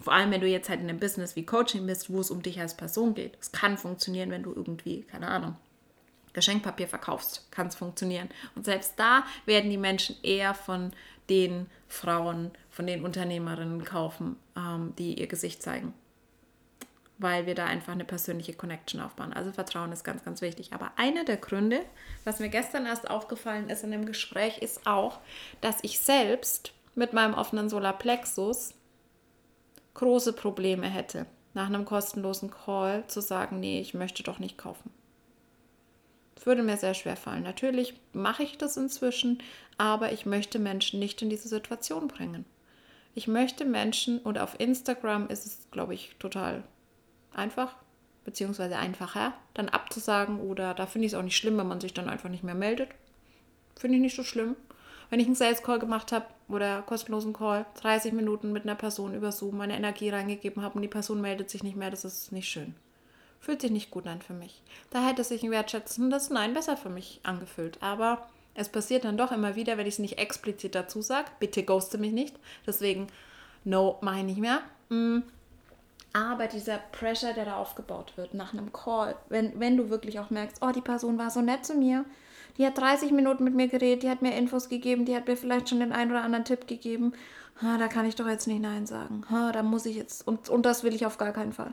Vor allem, wenn du jetzt halt in einem Business wie Coaching bist, wo es um dich als Person geht. Es kann funktionieren, wenn du irgendwie, keine Ahnung, Geschenkpapier verkaufst, kann es funktionieren. Und selbst da werden die Menschen eher von den Frauen, von den Unternehmerinnen kaufen, ähm, die ihr Gesicht zeigen. Weil wir da einfach eine persönliche Connection aufbauen. Also Vertrauen ist ganz, ganz wichtig. Aber einer der Gründe, was mir gestern erst aufgefallen ist in dem Gespräch, ist auch, dass ich selbst mit meinem offenen Solarplexus große Probleme hätte, nach einem kostenlosen Call zu sagen, nee, ich möchte doch nicht kaufen. Das würde mir sehr schwer fallen. Natürlich mache ich das inzwischen, aber ich möchte Menschen nicht in diese Situation bringen. Ich möchte Menschen, und auf Instagram ist es, glaube ich, total einfach, beziehungsweise einfacher, dann abzusagen oder da finde ich es auch nicht schlimm, wenn man sich dann einfach nicht mehr meldet. Finde ich nicht so schlimm. Wenn ich einen Sales Call gemacht habe oder kostenlosen Call, 30 Minuten mit einer Person über Zoom meine Energie reingegeben habe und die Person meldet sich nicht mehr, das ist nicht schön. Fühlt sich nicht gut an für mich. Da hätte sich ein wertschätzendes Nein besser für mich angefühlt. Aber es passiert dann doch immer wieder, wenn ich es nicht explizit dazu sage. Bitte ghoste mich nicht. Deswegen, no, mache ich nicht mehr. Mm. Aber dieser Pressure, der da aufgebaut wird nach einem Call, wenn, wenn du wirklich auch merkst, oh, die Person war so nett zu mir, die hat 30 Minuten mit mir geredet, die hat mir Infos gegeben, die hat mir vielleicht schon den einen oder anderen Tipp gegeben. Ha, da kann ich doch jetzt nicht Nein sagen. Ha, da muss ich jetzt, und, und das will ich auf gar keinen Fall.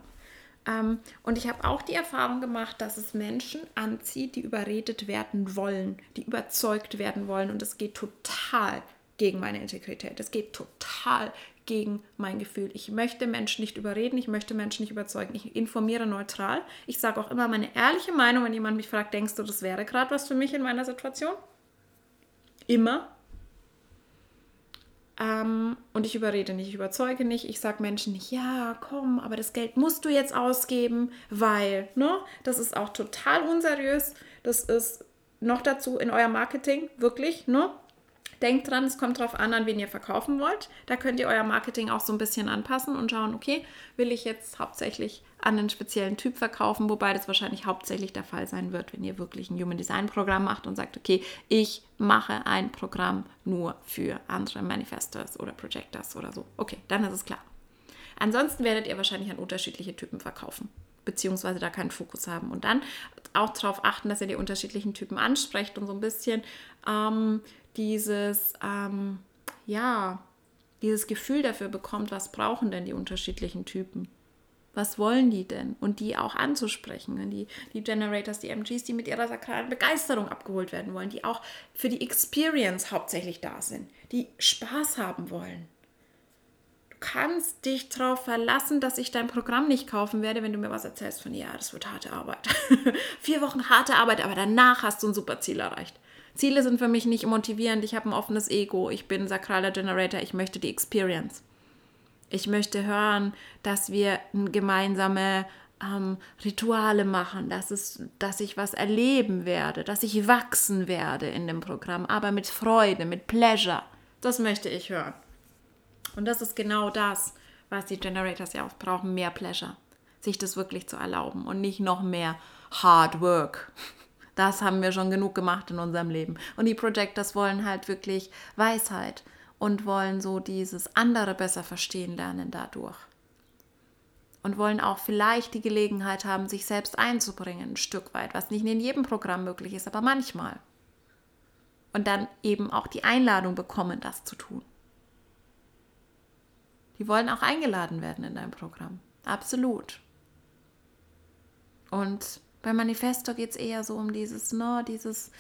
Ähm, und ich habe auch die Erfahrung gemacht, dass es Menschen anzieht, die überredet werden wollen, die überzeugt werden wollen. Und es geht total gegen meine Integrität. Es geht total gegen mein Gefühl. Ich möchte Menschen nicht überreden, ich möchte Menschen nicht überzeugen. Ich informiere neutral. Ich sage auch immer meine ehrliche Meinung, wenn jemand mich fragt, denkst du, das wäre gerade was für mich in meiner Situation? Immer. Ähm, und ich überrede nicht, ich überzeuge nicht. Ich sage Menschen nicht, ja, komm, aber das Geld musst du jetzt ausgeben, weil, ne, das ist auch total unseriös. Das ist noch dazu in euer Marketing, wirklich, ne? Denkt dran, es kommt darauf an, an wen ihr verkaufen wollt. Da könnt ihr euer Marketing auch so ein bisschen anpassen und schauen, okay, will ich jetzt hauptsächlich an einen speziellen Typ verkaufen, wobei das wahrscheinlich hauptsächlich der Fall sein wird, wenn ihr wirklich ein Human Design Programm macht und sagt, okay, ich mache ein Programm nur für andere Manifestors oder Projectors oder so. Okay, dann ist es klar. Ansonsten werdet ihr wahrscheinlich an unterschiedliche Typen verkaufen beziehungsweise da keinen Fokus haben. Und dann auch darauf achten, dass ihr die unterschiedlichen Typen ansprecht und so ein bisschen ähm, dieses, ähm, ja, dieses Gefühl dafür bekommt, was brauchen denn die unterschiedlichen Typen? Was wollen die denn? Und die auch anzusprechen. Die, die Generators, die MGs, die mit ihrer sakralen Begeisterung abgeholt werden wollen, die auch für die Experience hauptsächlich da sind, die Spaß haben wollen. Du kannst dich darauf verlassen, dass ich dein Programm nicht kaufen werde, wenn du mir was erzählst von, ja, das wird harte Arbeit. Vier Wochen harte Arbeit, aber danach hast du ein super Ziel erreicht. Ziele sind für mich nicht motivierend. Ich habe ein offenes Ego. Ich bin sakraler Generator. Ich möchte die Experience. Ich möchte hören, dass wir gemeinsame ähm, Rituale machen, dass, es, dass ich was erleben werde, dass ich wachsen werde in dem Programm, aber mit Freude, mit Pleasure. Das möchte ich hören. Und das ist genau das, was die Generators ja auch brauchen, mehr Pleasure. Sich das wirklich zu erlauben und nicht noch mehr Hard Work. Das haben wir schon genug gemacht in unserem Leben. Und die Projectors wollen halt wirklich Weisheit und wollen so dieses andere besser verstehen lernen dadurch. Und wollen auch vielleicht die Gelegenheit haben, sich selbst einzubringen, ein Stück weit, was nicht in jedem Programm möglich ist, aber manchmal. Und dann eben auch die Einladung bekommen, das zu tun. Die wollen auch eingeladen werden in dein Programm. Absolut. Und bei Manifesto geht es eher so um dieses, ne, dieses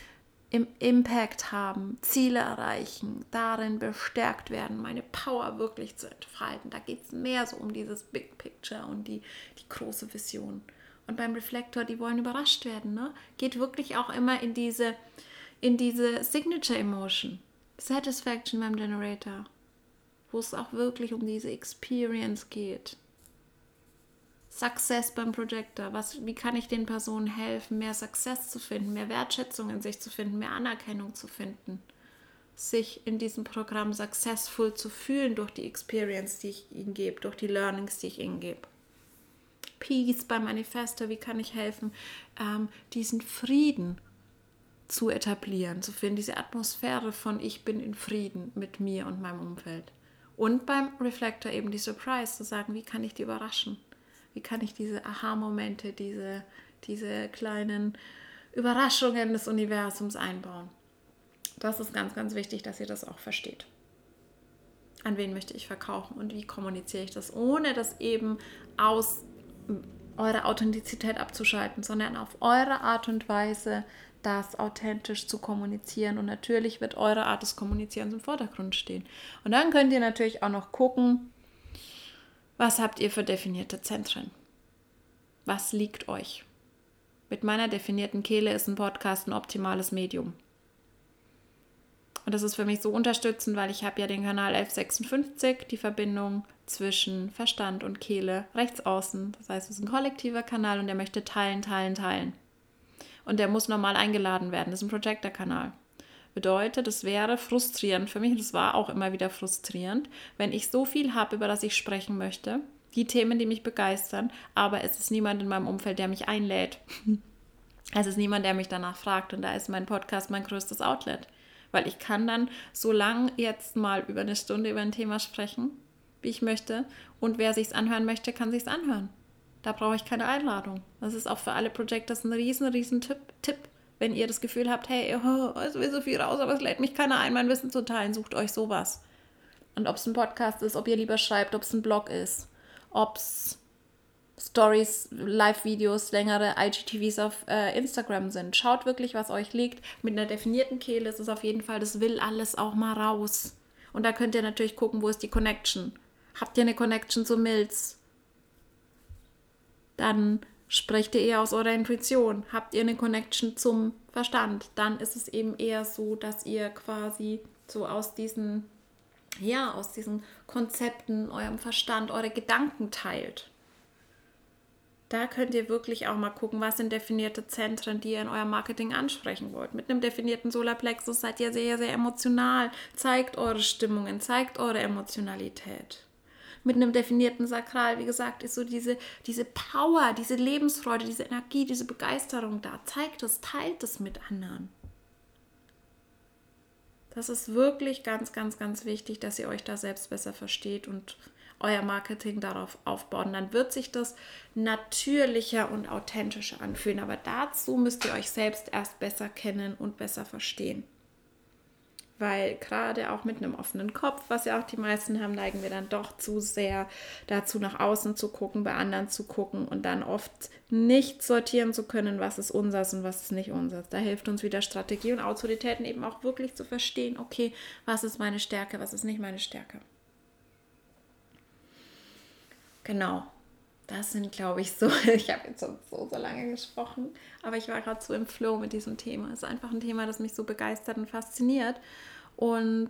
im Impact haben, Ziele erreichen, darin bestärkt werden, meine Power wirklich zu entfalten. Da geht es mehr so um dieses Big Picture und die, die große Vision. Und beim Reflektor, die wollen überrascht werden, ne? Geht wirklich auch immer in diese, in diese Signature Emotion. Satisfaction beim Generator. Wo es auch wirklich um diese Experience geht. Success beim Projector. Was, wie kann ich den Personen helfen, mehr Success zu finden, mehr Wertschätzung in sich zu finden, mehr Anerkennung zu finden, sich in diesem Programm successful zu fühlen durch die Experience, die ich ihnen gebe, durch die Learnings, die ich ihnen gebe. Peace beim Manifesto, wie kann ich helfen, ähm, diesen Frieden zu etablieren, zu finden, diese Atmosphäre von ich bin in Frieden mit mir und meinem Umfeld. Und beim Reflektor eben die Surprise, zu sagen, wie kann ich die überraschen? Wie kann ich diese Aha-Momente, diese, diese kleinen Überraschungen des Universums einbauen? Das ist ganz, ganz wichtig, dass ihr das auch versteht. An wen möchte ich verkaufen und wie kommuniziere ich das, ohne das eben aus eurer Authentizität abzuschalten, sondern auf eure Art und Weise das authentisch zu kommunizieren. Und natürlich wird eure Art des Kommunizierens im Vordergrund stehen. Und dann könnt ihr natürlich auch noch gucken, was habt ihr für definierte Zentren? Was liegt euch? Mit meiner definierten Kehle ist ein Podcast ein optimales Medium. Und das ist für mich so unterstützend, weil ich habe ja den Kanal 1156, die Verbindung zwischen Verstand und Kehle rechts außen. Das heißt, es ist ein kollektiver Kanal und der möchte teilen, teilen, teilen. Und der muss normal eingeladen werden. Das ist ein Projector-Kanal. Bedeutet, es wäre frustrierend für mich, und es war auch immer wieder frustrierend, wenn ich so viel habe, über das ich sprechen möchte, die Themen, die mich begeistern, aber es ist niemand in meinem Umfeld, der mich einlädt. Es ist niemand, der mich danach fragt und da ist mein Podcast mein größtes Outlet. Weil ich kann dann so lang jetzt mal über eine Stunde über ein Thema sprechen, wie ich möchte. Und wer sich's anhören möchte, kann sich's anhören. Da brauche ich keine Einladung. Das ist auch für alle Projectors ein riesen, riesen Tipp. Tipp. Wenn ihr das Gefühl habt, hey, oh, es will so viel raus, aber es lädt mich keiner ein, mein Wissen zu teilen, sucht euch sowas. Und ob es ein Podcast ist, ob ihr lieber schreibt, ob es ein Blog ist, ob es Stories, Live-Videos, längere IGTVs auf äh, Instagram sind. Schaut wirklich, was euch liegt. Mit einer definierten Kehle ist es auf jeden Fall, das will alles auch mal raus. Und da könnt ihr natürlich gucken, wo ist die Connection. Habt ihr eine Connection zu Milz? Dann sprecht ihr eher aus eurer Intuition. Habt ihr eine Connection zum Verstand? Dann ist es eben eher so, dass ihr quasi so aus diesen, ja, aus diesen Konzepten, eurem Verstand, eure Gedanken teilt da könnt ihr wirklich auch mal gucken, was sind definierte Zentren, die ihr in eurem Marketing ansprechen wollt. Mit einem definierten Solarplexus seid ihr sehr, sehr emotional. Zeigt eure Stimmungen, zeigt eure Emotionalität. Mit einem definierten Sakral, wie gesagt, ist so diese, diese Power, diese Lebensfreude, diese Energie, diese Begeisterung da. Zeigt es, teilt es mit anderen. Das ist wirklich ganz, ganz, ganz wichtig, dass ihr euch da selbst besser versteht und euer Marketing darauf aufbauen. Dann wird sich das natürlicher und authentischer anfühlen. Aber dazu müsst ihr euch selbst erst besser kennen und besser verstehen. Weil gerade auch mit einem offenen Kopf, was ja auch die meisten haben, neigen wir dann doch zu sehr dazu, nach außen zu gucken, bei anderen zu gucken und dann oft nicht sortieren zu können, was ist unseres und was ist nicht unseres. Da hilft uns wieder Strategie und Autoritäten eben auch wirklich zu verstehen, okay, was ist meine Stärke, was ist nicht meine Stärke. Genau. Das sind, glaube ich, so. Ich habe jetzt so, so, so lange gesprochen, aber ich war gerade so im Flow mit diesem Thema. Es ist einfach ein Thema, das mich so begeistert und fasziniert. Und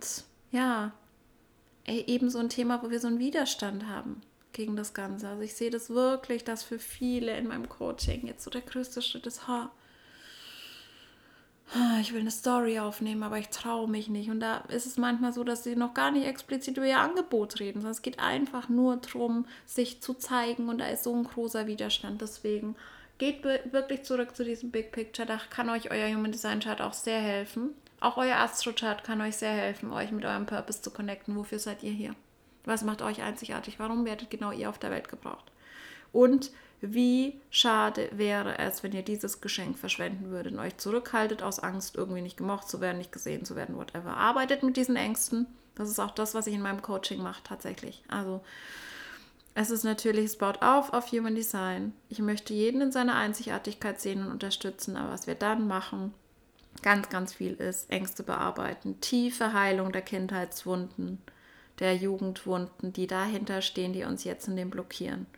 ja, eben so ein Thema, wo wir so einen Widerstand haben gegen das Ganze. Also ich sehe das wirklich, dass für viele in meinem Coaching jetzt so der größte Schritt ist, ha, ich will eine Story aufnehmen, aber ich traue mich nicht. Und da ist es manchmal so, dass sie noch gar nicht explizit über ihr Angebot reden, sondern es geht einfach nur darum, sich zu zeigen und da ist so ein großer Widerstand. Deswegen geht wirklich zurück zu diesem Big Picture. Da kann euch euer Human Design Chart auch sehr helfen. Auch euer Astro Chart kann euch sehr helfen, euch mit eurem Purpose zu connecten. Wofür seid ihr hier? Was macht euch einzigartig? Warum werdet genau ihr auf der Welt gebraucht? Und wie schade wäre es, wenn ihr dieses Geschenk verschwenden würdet und euch zurückhaltet aus Angst, irgendwie nicht gemocht zu werden, nicht gesehen zu werden, whatever. Arbeitet mit diesen Ängsten. Das ist auch das, was ich in meinem Coaching mache, tatsächlich. Also, es ist natürlich, es baut auf auf Human Design. Ich möchte jeden in seiner Einzigartigkeit sehen und unterstützen, aber was wir dann machen, ganz, ganz viel ist Ängste bearbeiten, tiefe Heilung der Kindheitswunden, der Jugendwunden, die dahinter stehen, die uns jetzt in dem blockieren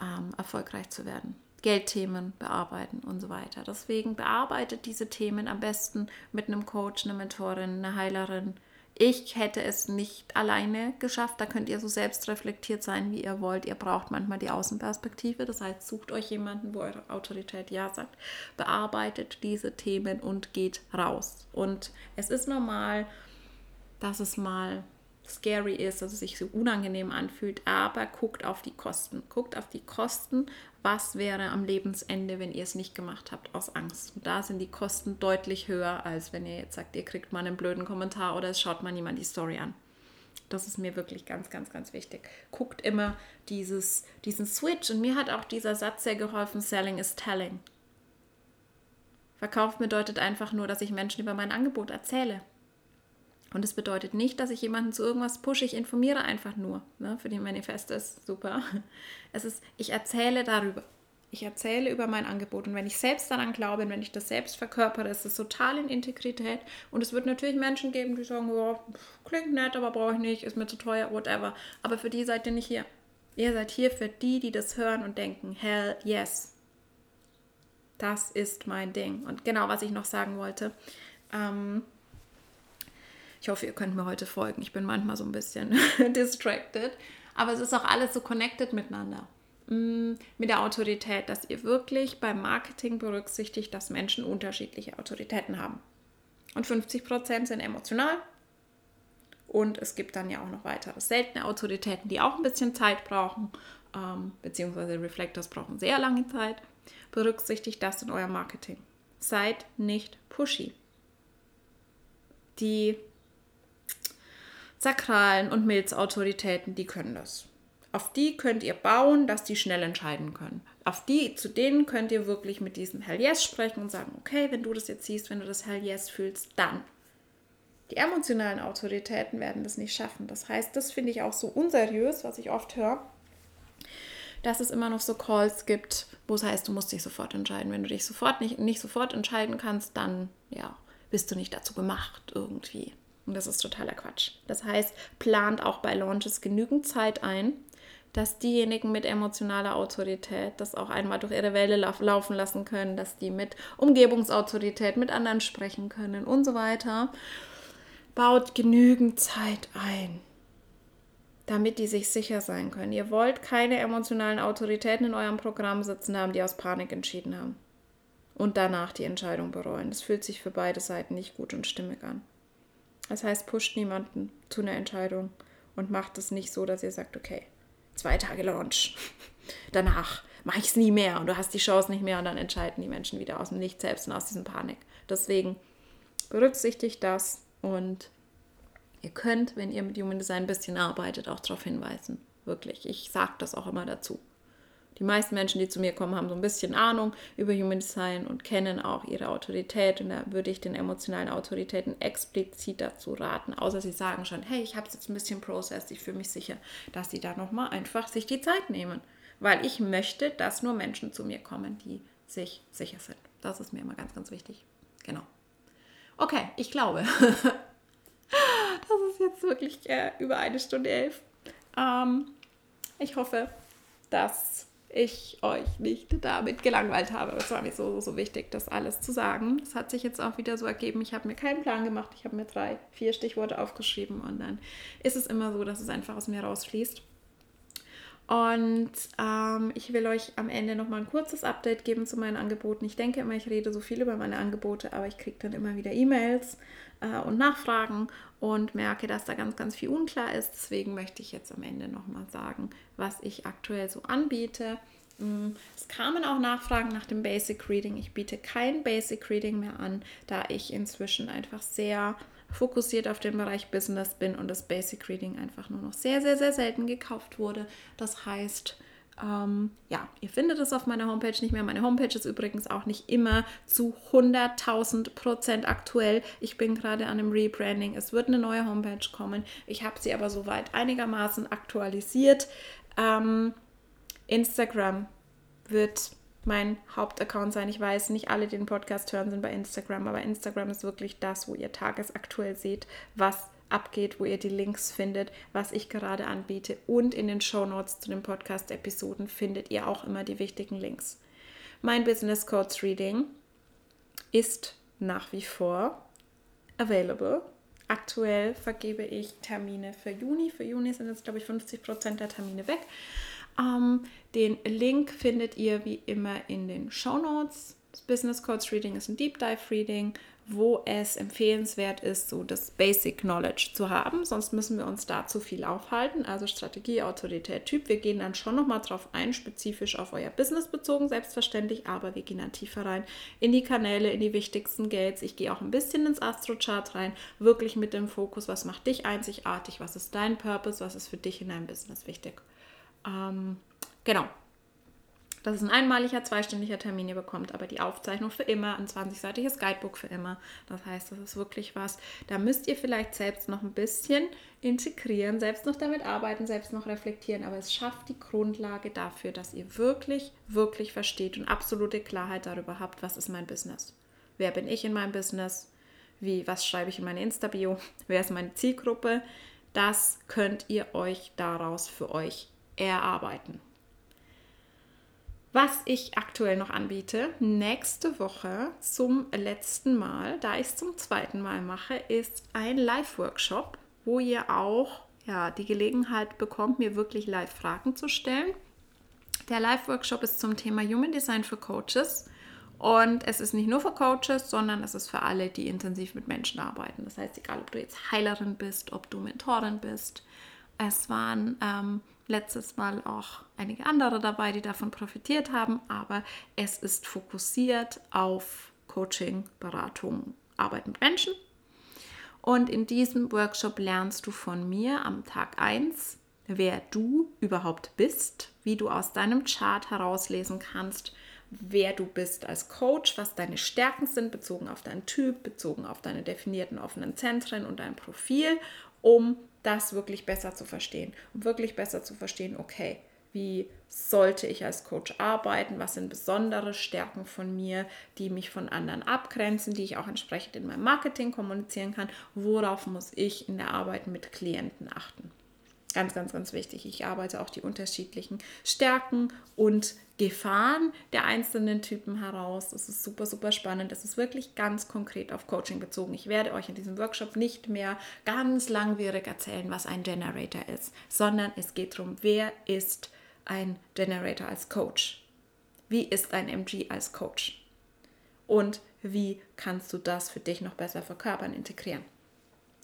ähm, erfolgreich zu werden. Geldthemen bearbeiten und so weiter. Deswegen bearbeitet diese Themen am besten mit einem Coach, einer Mentorin, einer Heilerin. Ich hätte es nicht alleine geschafft. Da könnt ihr so selbst reflektiert sein, wie ihr wollt. Ihr braucht manchmal die Außenperspektive. Das heißt, sucht euch jemanden, wo eure Autorität Ja sagt. Bearbeitet diese Themen und geht raus. Und es ist normal, dass es mal scary ist, also sich so unangenehm anfühlt, aber guckt auf die Kosten. Guckt auf die Kosten, was wäre am Lebensende, wenn ihr es nicht gemacht habt aus Angst. Und da sind die Kosten deutlich höher, als wenn ihr jetzt sagt, ihr kriegt mal einen blöden Kommentar oder es schaut mal niemand die Story an. Das ist mir wirklich ganz, ganz, ganz wichtig. Guckt immer dieses, diesen Switch. Und mir hat auch dieser Satz sehr geholfen, Selling is Telling. Verkauf bedeutet einfach nur, dass ich Menschen über mein Angebot erzähle. Und es bedeutet nicht, dass ich jemanden zu irgendwas pushe. Ich informiere einfach nur. Ne? Für die Manifeste ist super. Es ist, ich erzähle darüber. Ich erzähle über mein Angebot. Und wenn ich selbst daran glaube und wenn ich das selbst verkörpere, ist es total in Integrität. Und es wird natürlich Menschen geben, die sagen, ja, klingt nett, aber brauche ich nicht, ist mir zu teuer, whatever. Aber für die seid ihr nicht hier. Ihr seid hier für die, die das hören und denken, hell yes. Das ist mein Ding. Und genau, was ich noch sagen wollte. Ähm, ich hoffe, ihr könnt mir heute folgen. Ich bin manchmal so ein bisschen distracted. Aber es ist auch alles so connected miteinander. Mm, mit der Autorität, dass ihr wirklich beim Marketing berücksichtigt, dass Menschen unterschiedliche Autoritäten haben. Und 50% sind emotional. Und es gibt dann ja auch noch weitere seltene Autoritäten, die auch ein bisschen Zeit brauchen, ähm, beziehungsweise Reflectors brauchen sehr lange Zeit. Berücksichtigt das in eurem Marketing. Seid nicht pushy. Die sakralen und Milzautoritäten, die können das. Auf die könnt ihr bauen, dass die schnell entscheiden können. Auf die, zu denen könnt ihr wirklich mit diesem Hell Yes sprechen und sagen, okay, wenn du das jetzt siehst, wenn du das Hell Yes fühlst, dann. Die emotionalen Autoritäten werden das nicht schaffen. Das heißt, das finde ich auch so unseriös, was ich oft höre, dass es immer noch so Calls gibt, wo es heißt, du musst dich sofort entscheiden. Wenn du dich sofort nicht, nicht sofort entscheiden kannst, dann ja, bist du nicht dazu gemacht irgendwie. Und das ist totaler Quatsch. Das heißt, plant auch bei Launches genügend Zeit ein, dass diejenigen mit emotionaler Autorität das auch einmal durch ihre Welle laufen lassen können, dass die mit Umgebungsautorität mit anderen sprechen können und so weiter. Baut genügend Zeit ein, damit die sich sicher sein können. Ihr wollt keine emotionalen Autoritäten in eurem Programm sitzen haben, die aus Panik entschieden haben und danach die Entscheidung bereuen. Das fühlt sich für beide Seiten nicht gut und stimmig an. Das heißt, pusht niemanden zu einer Entscheidung und macht es nicht so, dass ihr sagt, okay, zwei Tage Launch, danach mache ich es nie mehr und du hast die Chance nicht mehr und dann entscheiden die Menschen wieder aus dem Licht selbst und aus diesem Panik. Deswegen berücksichtigt das und ihr könnt, wenn ihr mit Human Design ein bisschen arbeitet, auch darauf hinweisen. Wirklich, ich sage das auch immer dazu. Die meisten Menschen, die zu mir kommen, haben so ein bisschen Ahnung über Human Design und kennen auch ihre Autorität. Und da würde ich den emotionalen Autoritäten explizit dazu raten, außer sie sagen schon, hey, ich habe es jetzt ein bisschen processed, ich fühle mich sicher, dass sie da nochmal einfach sich die Zeit nehmen. Weil ich möchte, dass nur Menschen zu mir kommen, die sich sicher sind. Das ist mir immer ganz, ganz wichtig. Genau. Okay, ich glaube, das ist jetzt wirklich äh, über eine Stunde elf. Ähm, ich hoffe, dass ich euch nicht damit gelangweilt habe. Es war mir so, so, so wichtig, das alles zu sagen. Es hat sich jetzt auch wieder so ergeben, ich habe mir keinen Plan gemacht. Ich habe mir drei, vier Stichworte aufgeschrieben und dann ist es immer so, dass es einfach aus mir rausfließt. Und ähm, ich will euch am Ende nochmal ein kurzes Update geben zu meinen Angeboten. Ich denke immer, ich rede so viel über meine Angebote, aber ich kriege dann immer wieder E-Mails äh, und Nachfragen und merke, dass da ganz, ganz viel unklar ist. Deswegen möchte ich jetzt am Ende nochmal sagen, was ich aktuell so anbiete. Mm, es kamen auch Nachfragen nach dem Basic Reading. Ich biete kein Basic Reading mehr an, da ich inzwischen einfach sehr fokussiert auf den Bereich Business bin und das Basic Reading einfach nur noch sehr, sehr, sehr selten gekauft wurde. Das heißt, ähm, ja, ihr findet es auf meiner Homepage nicht mehr. Meine Homepage ist übrigens auch nicht immer zu 100.000 Prozent aktuell. Ich bin gerade an einem Rebranding. Es wird eine neue Homepage kommen. Ich habe sie aber soweit einigermaßen aktualisiert. Ähm, Instagram wird mein Hauptaccount sein. Ich weiß, nicht alle, die den Podcast hören, sind bei Instagram, aber Instagram ist wirklich das, wo ihr tagesaktuell seht, was abgeht, wo ihr die Links findet, was ich gerade anbiete. Und in den Show Notes zu den Podcast-Episoden findet ihr auch immer die wichtigen Links. Mein Business Codes Reading ist nach wie vor available. Aktuell vergebe ich Termine für Juni. Für Juni sind jetzt, glaube ich, 50 Prozent der Termine weg. Ähm, den Link findet ihr wie immer in den Show Notes. Das Business Codes Reading ist ein Deep Dive Reading, wo es empfehlenswert ist, so das Basic Knowledge zu haben. Sonst müssen wir uns da zu viel aufhalten. Also Strategie, Autorität, Typ. Wir gehen dann schon nochmal drauf ein, spezifisch auf euer Business bezogen, selbstverständlich, aber wir gehen dann tiefer rein in die Kanäle, in die wichtigsten Gates. Ich gehe auch ein bisschen ins Astrochart rein, wirklich mit dem Fokus, was macht dich einzigartig, was ist dein Purpose, was ist für dich in deinem Business wichtig. Ähm, genau, das ist ein einmaliger zweistündiger Termin, ihr bekommt aber die Aufzeichnung für immer, ein 20-seitiges Guidebook für immer. Das heißt, das ist wirklich was, da müsst ihr vielleicht selbst noch ein bisschen integrieren, selbst noch damit arbeiten, selbst noch reflektieren, aber es schafft die Grundlage dafür, dass ihr wirklich, wirklich versteht und absolute Klarheit darüber habt, was ist mein Business. Wer bin ich in meinem Business? Wie, was schreibe ich in meine Insta-Bio? Wer ist meine Zielgruppe? Das könnt ihr euch daraus für euch erarbeiten. Was ich aktuell noch anbiete, nächste Woche zum letzten Mal, da ich es zum zweiten Mal mache, ist ein Live-Workshop, wo ihr auch ja, die Gelegenheit bekommt, mir wirklich Live-Fragen zu stellen. Der Live-Workshop ist zum Thema Human Design für Coaches. Und es ist nicht nur für Coaches, sondern es ist für alle, die intensiv mit Menschen arbeiten. Das heißt, egal ob du jetzt Heilerin bist, ob du Mentorin bist. Es waren ähm, letztes Mal auch einige andere dabei, die davon profitiert haben, aber es ist fokussiert auf Coaching, Beratung, Arbeit mit Menschen. Und in diesem Workshop lernst du von mir am Tag 1, wer du überhaupt bist, wie du aus deinem Chart herauslesen kannst, wer du bist als Coach, was deine Stärken sind, bezogen auf deinen Typ, bezogen auf deine definierten offenen Zentren und dein Profil, um das wirklich besser zu verstehen. Um wirklich besser zu verstehen, okay, wie sollte ich als Coach arbeiten, was sind besondere Stärken von mir, die mich von anderen abgrenzen, die ich auch entsprechend in meinem Marketing kommunizieren kann, worauf muss ich in der Arbeit mit Klienten achten. Ganz, ganz, ganz wichtig. Ich arbeite auch die unterschiedlichen Stärken und Gefahren der einzelnen Typen heraus. Das ist super, super spannend. Das ist wirklich ganz konkret auf Coaching bezogen. Ich werde euch in diesem Workshop nicht mehr ganz langwierig erzählen, was ein Generator ist, sondern es geht darum, wer ist ein Generator als Coach? Wie ist ein MG als Coach? Und wie kannst du das für dich noch besser verkörpern, integrieren?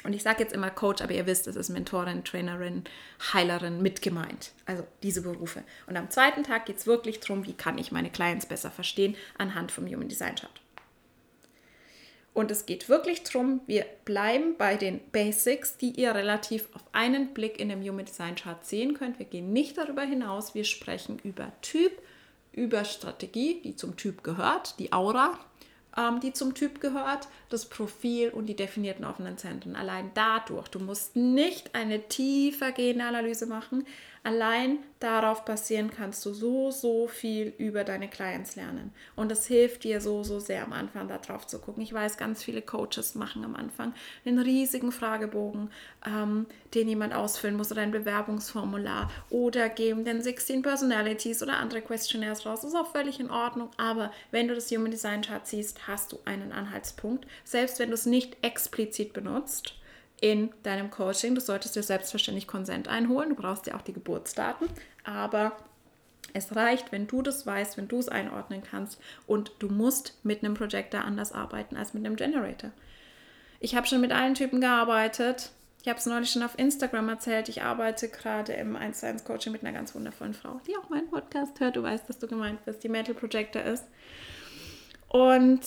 Und ich sage jetzt immer Coach, aber ihr wisst, es ist Mentorin, Trainerin, Heilerin mit gemeint. Also diese Berufe. Und am zweiten Tag geht es wirklich darum, wie kann ich meine Clients besser verstehen anhand vom Human Design Chart. Und es geht wirklich darum, wir bleiben bei den Basics, die ihr relativ auf einen Blick in dem Human Design Chart sehen könnt. Wir gehen nicht darüber hinaus. Wir sprechen über Typ, über Strategie, die zum Typ gehört, die Aura, ähm, die zum Typ gehört, das Profil und die definierten offenen Zentren. Allein dadurch, du musst nicht eine tiefer gehende Analyse machen, Allein darauf basieren kannst du so, so viel über deine Clients lernen. Und es hilft dir so, so sehr am Anfang da drauf zu gucken. Ich weiß, ganz viele Coaches machen am Anfang einen riesigen Fragebogen, ähm, den jemand ausfüllen muss oder ein Bewerbungsformular oder geben den 16 Personalities oder andere Questionnaires raus. Das ist auch völlig in Ordnung. Aber wenn du das Human Design Chart siehst, hast du einen Anhaltspunkt. Selbst wenn du es nicht explizit benutzt in deinem Coaching. Du solltest dir selbstverständlich Konsent einholen. Du brauchst ja auch die Geburtsdaten. Aber es reicht, wenn du das weißt, wenn du es einordnen kannst. Und du musst mit einem Projector anders arbeiten als mit einem Generator. Ich habe schon mit allen Typen gearbeitet. Ich habe es neulich schon auf Instagram erzählt. Ich arbeite gerade im 1 1 Coaching mit einer ganz wundervollen Frau, die auch meinen Podcast hört. Du weißt, dass du gemeint bist, die Metal Projector ist. Und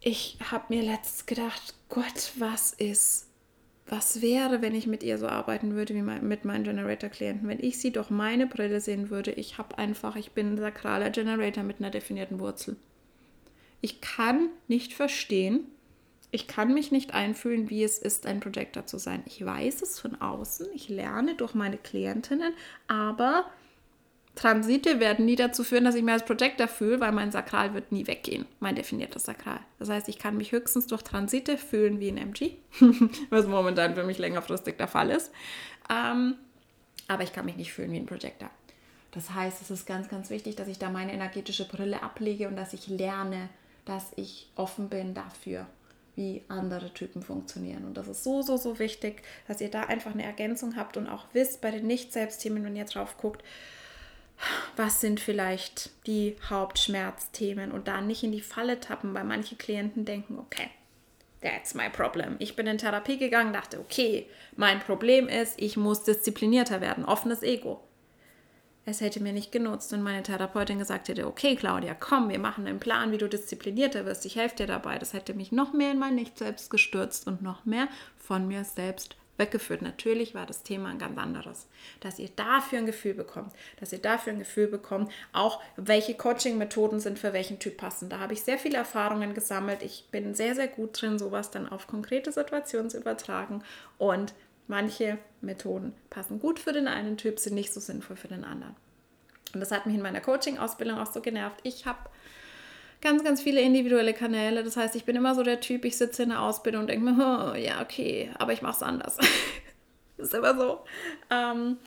ich habe mir letztens gedacht, Gott, was ist was wäre, wenn ich mit ihr so arbeiten würde wie mit meinen Generator-Klienten? Wenn ich sie durch meine Brille sehen würde, ich habe einfach, ich bin ein sakraler Generator mit einer definierten Wurzel. Ich kann nicht verstehen, ich kann mich nicht einfühlen, wie es ist, ein Projector zu sein. Ich weiß es von außen, ich lerne durch meine Klientinnen, aber Transite werden nie dazu führen, dass ich mich als Projector fühle, weil mein Sakral wird nie weggehen, mein definiertes Sakral. Das heißt, ich kann mich höchstens durch Transite fühlen wie ein MG, was momentan für mich längerfristig der Fall ist. Ähm, aber ich kann mich nicht fühlen wie ein Projector. Das heißt, es ist ganz, ganz wichtig, dass ich da meine energetische Brille ablege und dass ich lerne, dass ich offen bin dafür, wie andere Typen funktionieren. Und das ist so, so, so wichtig, dass ihr da einfach eine Ergänzung habt und auch wisst bei den Nicht-Selbstthemen, wenn ihr drauf guckt, was sind vielleicht die Hauptschmerzthemen und da nicht in die Falle tappen, weil manche Klienten denken, okay, That's my problem. Ich bin in Therapie gegangen, dachte, okay, mein Problem ist, ich muss disziplinierter werden, offenes Ego. Es hätte mir nicht genutzt, wenn meine Therapeutin gesagt hätte, okay, Claudia, komm, wir machen einen Plan, wie du disziplinierter wirst. Ich helfe dir dabei. Das hätte mich noch mehr in mein Nicht-Selbst gestürzt und noch mehr von mir selbst weggeführt. Natürlich war das Thema ein ganz anderes. Dass ihr dafür ein Gefühl bekommt, dass ihr dafür ein Gefühl bekommt, auch welche Coaching-Methoden sind für welchen Typ passend. Da habe ich sehr viele Erfahrungen gesammelt. Ich bin sehr, sehr gut drin, sowas dann auf konkrete Situationen zu übertragen und Manche Methoden passen gut für den einen Typ, sind nicht so sinnvoll für den anderen. Und das hat mich in meiner Coaching-Ausbildung auch so genervt. Ich habe ganz, ganz viele individuelle Kanäle. Das heißt, ich bin immer so der Typ, ich sitze in der Ausbildung und denke mir, oh, ja, okay, aber ich mache es anders. ist immer so. Ähm,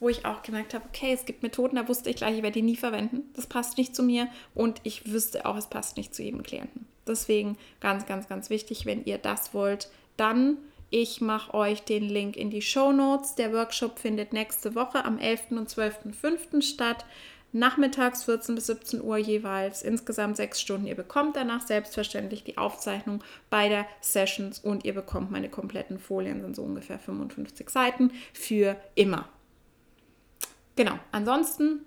wo ich auch gemerkt habe, okay, es gibt Methoden, da wusste ich gleich, ich werde die nie verwenden. Das passt nicht zu mir und ich wüsste auch, es passt nicht zu jedem Klienten. Deswegen ganz, ganz, ganz wichtig, wenn ihr das wollt, dann ich mache euch den Link in die Show Notes. Der Workshop findet nächste Woche am 11. und 12.05. statt. Nachmittags 14 bis 17 Uhr jeweils, insgesamt sechs Stunden. Ihr bekommt danach selbstverständlich die Aufzeichnung beider Sessions und ihr bekommt meine kompletten Folien, sind so ungefähr 55 Seiten, für immer. Genau, ansonsten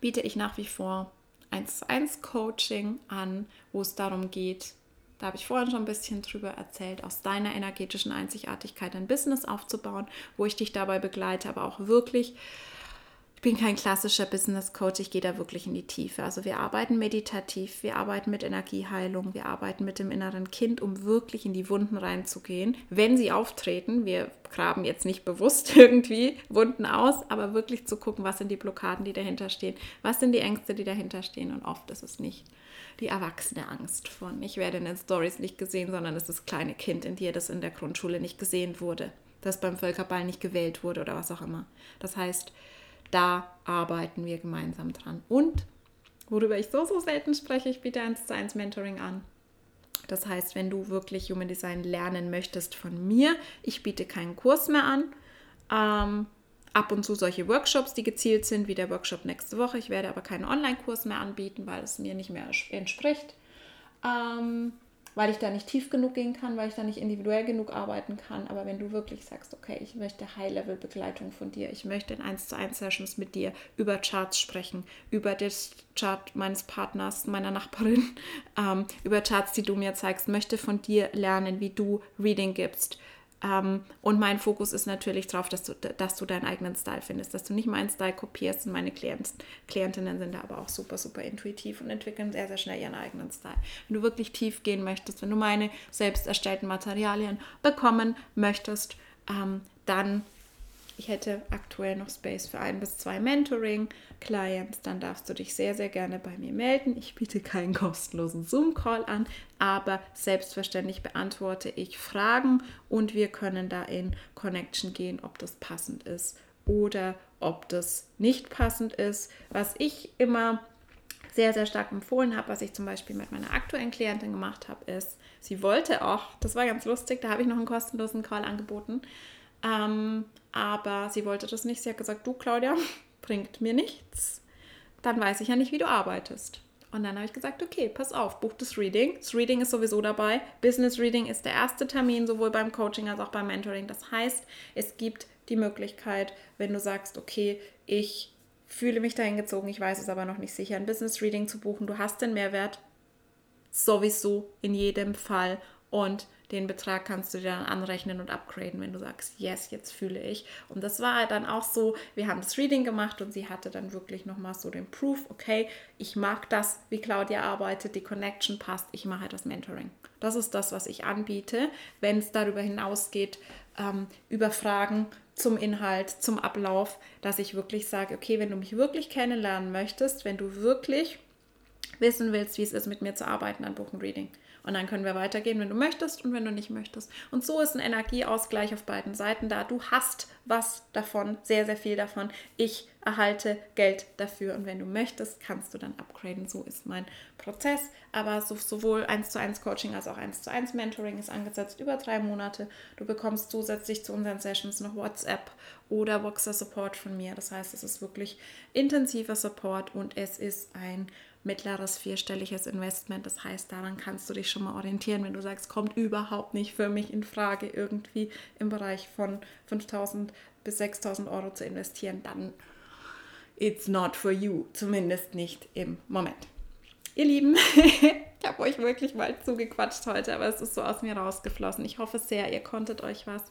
biete ich nach wie vor 1 zu 1 Coaching an, wo es darum geht, da habe ich vorhin schon ein bisschen drüber erzählt, aus deiner energetischen Einzigartigkeit ein Business aufzubauen, wo ich dich dabei begleite, aber auch wirklich ich bin kein klassischer Business Coach, ich gehe da wirklich in die Tiefe. Also wir arbeiten meditativ, wir arbeiten mit Energieheilung, wir arbeiten mit dem inneren Kind, um wirklich in die Wunden reinzugehen, wenn sie auftreten. Wir graben jetzt nicht bewusst irgendwie Wunden aus, aber wirklich zu gucken, was sind die Blockaden, die dahinter stehen, was sind die Ängste, die dahinter stehen und oft ist es nicht die erwachsene Angst von, ich werde in den Stories nicht gesehen, sondern es ist das kleine Kind in dir, das in der Grundschule nicht gesehen wurde, das beim Völkerball nicht gewählt wurde oder was auch immer. Das heißt, da arbeiten wir gemeinsam dran. Und worüber ich so, so selten spreche, ich biete 1 zu 1 Mentoring an. Das heißt, wenn du wirklich Human Design lernen möchtest von mir, ich biete keinen Kurs mehr an. Ähm, ab und zu solche Workshops, die gezielt sind, wie der Workshop nächste Woche. Ich werde aber keinen Online-Kurs mehr anbieten, weil es mir nicht mehr entspricht. Ähm, weil ich da nicht tief genug gehen kann, weil ich da nicht individuell genug arbeiten kann. Aber wenn du wirklich sagst, okay, ich möchte High-Level-Begleitung von dir, ich möchte in 1 zu 1 Sessions mit dir über Charts sprechen, über das Chart meines Partners, meiner Nachbarin, ähm, über Charts, die du mir zeigst, möchte von dir lernen, wie du Reading gibst, ähm, und mein Fokus ist natürlich darauf, dass du, dass du deinen eigenen Style findest, dass du nicht meinen Style kopierst. Und meine Klient, Klientinnen sind da aber auch super, super intuitiv und entwickeln sehr, sehr schnell ihren eigenen Style. Wenn du wirklich tief gehen möchtest, wenn du meine selbst erstellten Materialien bekommen möchtest, ähm, dann ich hätte aktuell noch Space für ein bis zwei Mentoring-Clients. Dann darfst du dich sehr, sehr gerne bei mir melden. Ich biete keinen kostenlosen Zoom-Call an, aber selbstverständlich beantworte ich Fragen und wir können da in Connection gehen, ob das passend ist oder ob das nicht passend ist. Was ich immer sehr, sehr stark empfohlen habe, was ich zum Beispiel mit meiner aktuellen Klientin gemacht habe, ist, sie wollte auch, das war ganz lustig, da habe ich noch einen kostenlosen Call angeboten, ähm, aber sie wollte das nicht. Sie hat gesagt, du Claudia, bringt mir nichts. Dann weiß ich ja nicht, wie du arbeitest. Und dann habe ich gesagt, okay, pass auf, buch das Reading. Das Reading ist sowieso dabei. Business Reading ist der erste Termin, sowohl beim Coaching als auch beim Mentoring. Das heißt, es gibt die Möglichkeit, wenn du sagst, okay, ich fühle mich dahin gezogen, ich weiß es aber noch nicht sicher, ein Business Reading zu buchen. Du hast den Mehrwert sowieso in jedem Fall und den Betrag kannst du dir dann anrechnen und upgraden, wenn du sagst, yes, jetzt fühle ich. Und das war dann auch so, wir haben das Reading gemacht und sie hatte dann wirklich nochmal so den Proof, okay, ich mag das, wie Claudia arbeitet, die Connection passt, ich mache das Mentoring. Das ist das, was ich anbiete, wenn es darüber hinausgeht, ähm, über Fragen zum Inhalt, zum Ablauf, dass ich wirklich sage, okay, wenn du mich wirklich kennenlernen möchtest, wenn du wirklich wissen willst, wie es ist, mit mir zu arbeiten, dann buch ein Reading. Und dann können wir weitergehen, wenn du möchtest und wenn du nicht möchtest. Und so ist ein Energieausgleich auf beiden Seiten da. Du hast was davon, sehr, sehr viel davon. Ich erhalte Geld dafür. Und wenn du möchtest, kannst du dann upgraden. So ist mein Prozess. Aber so, sowohl 1 zu 1 Coaching als auch 1 zu 1 Mentoring ist angesetzt über drei Monate. Du bekommst zusätzlich zu unseren Sessions noch WhatsApp oder Voxer Support von mir. Das heißt, es ist wirklich intensiver Support und es ist ein mittleres vierstelliges Investment. Das heißt, daran kannst du dich schon mal orientieren, wenn du sagst, kommt überhaupt nicht für mich in Frage, irgendwie im Bereich von 5000 bis 6000 Euro zu investieren, dann it's not for you, zumindest nicht im Moment. Ihr Lieben, ich habe euch wirklich mal zugequatscht heute, aber es ist so aus mir rausgeflossen. Ich hoffe sehr, ihr konntet euch was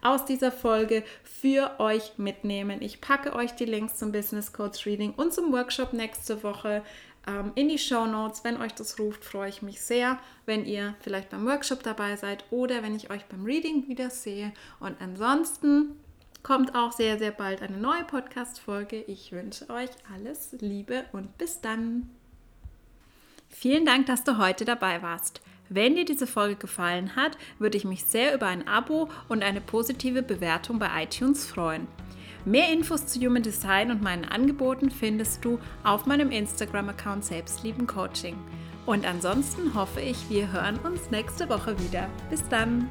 aus dieser Folge für euch mitnehmen. Ich packe euch die Links zum Business Coach Reading und zum Workshop nächste Woche ähm, in die Show Notes. Wenn euch das ruft, freue ich mich sehr, wenn ihr vielleicht beim Workshop dabei seid oder wenn ich euch beim Reading wieder sehe. Und ansonsten kommt auch sehr, sehr bald eine neue Podcast-Folge. Ich wünsche euch alles Liebe und bis dann. Vielen Dank, dass du heute dabei warst. Wenn dir diese Folge gefallen hat, würde ich mich sehr über ein Abo und eine positive Bewertung bei iTunes freuen. Mehr Infos zu Human Design und meinen Angeboten findest du auf meinem Instagram-Account Selbstlieben Coaching. Und ansonsten hoffe ich, wir hören uns nächste Woche wieder. Bis dann!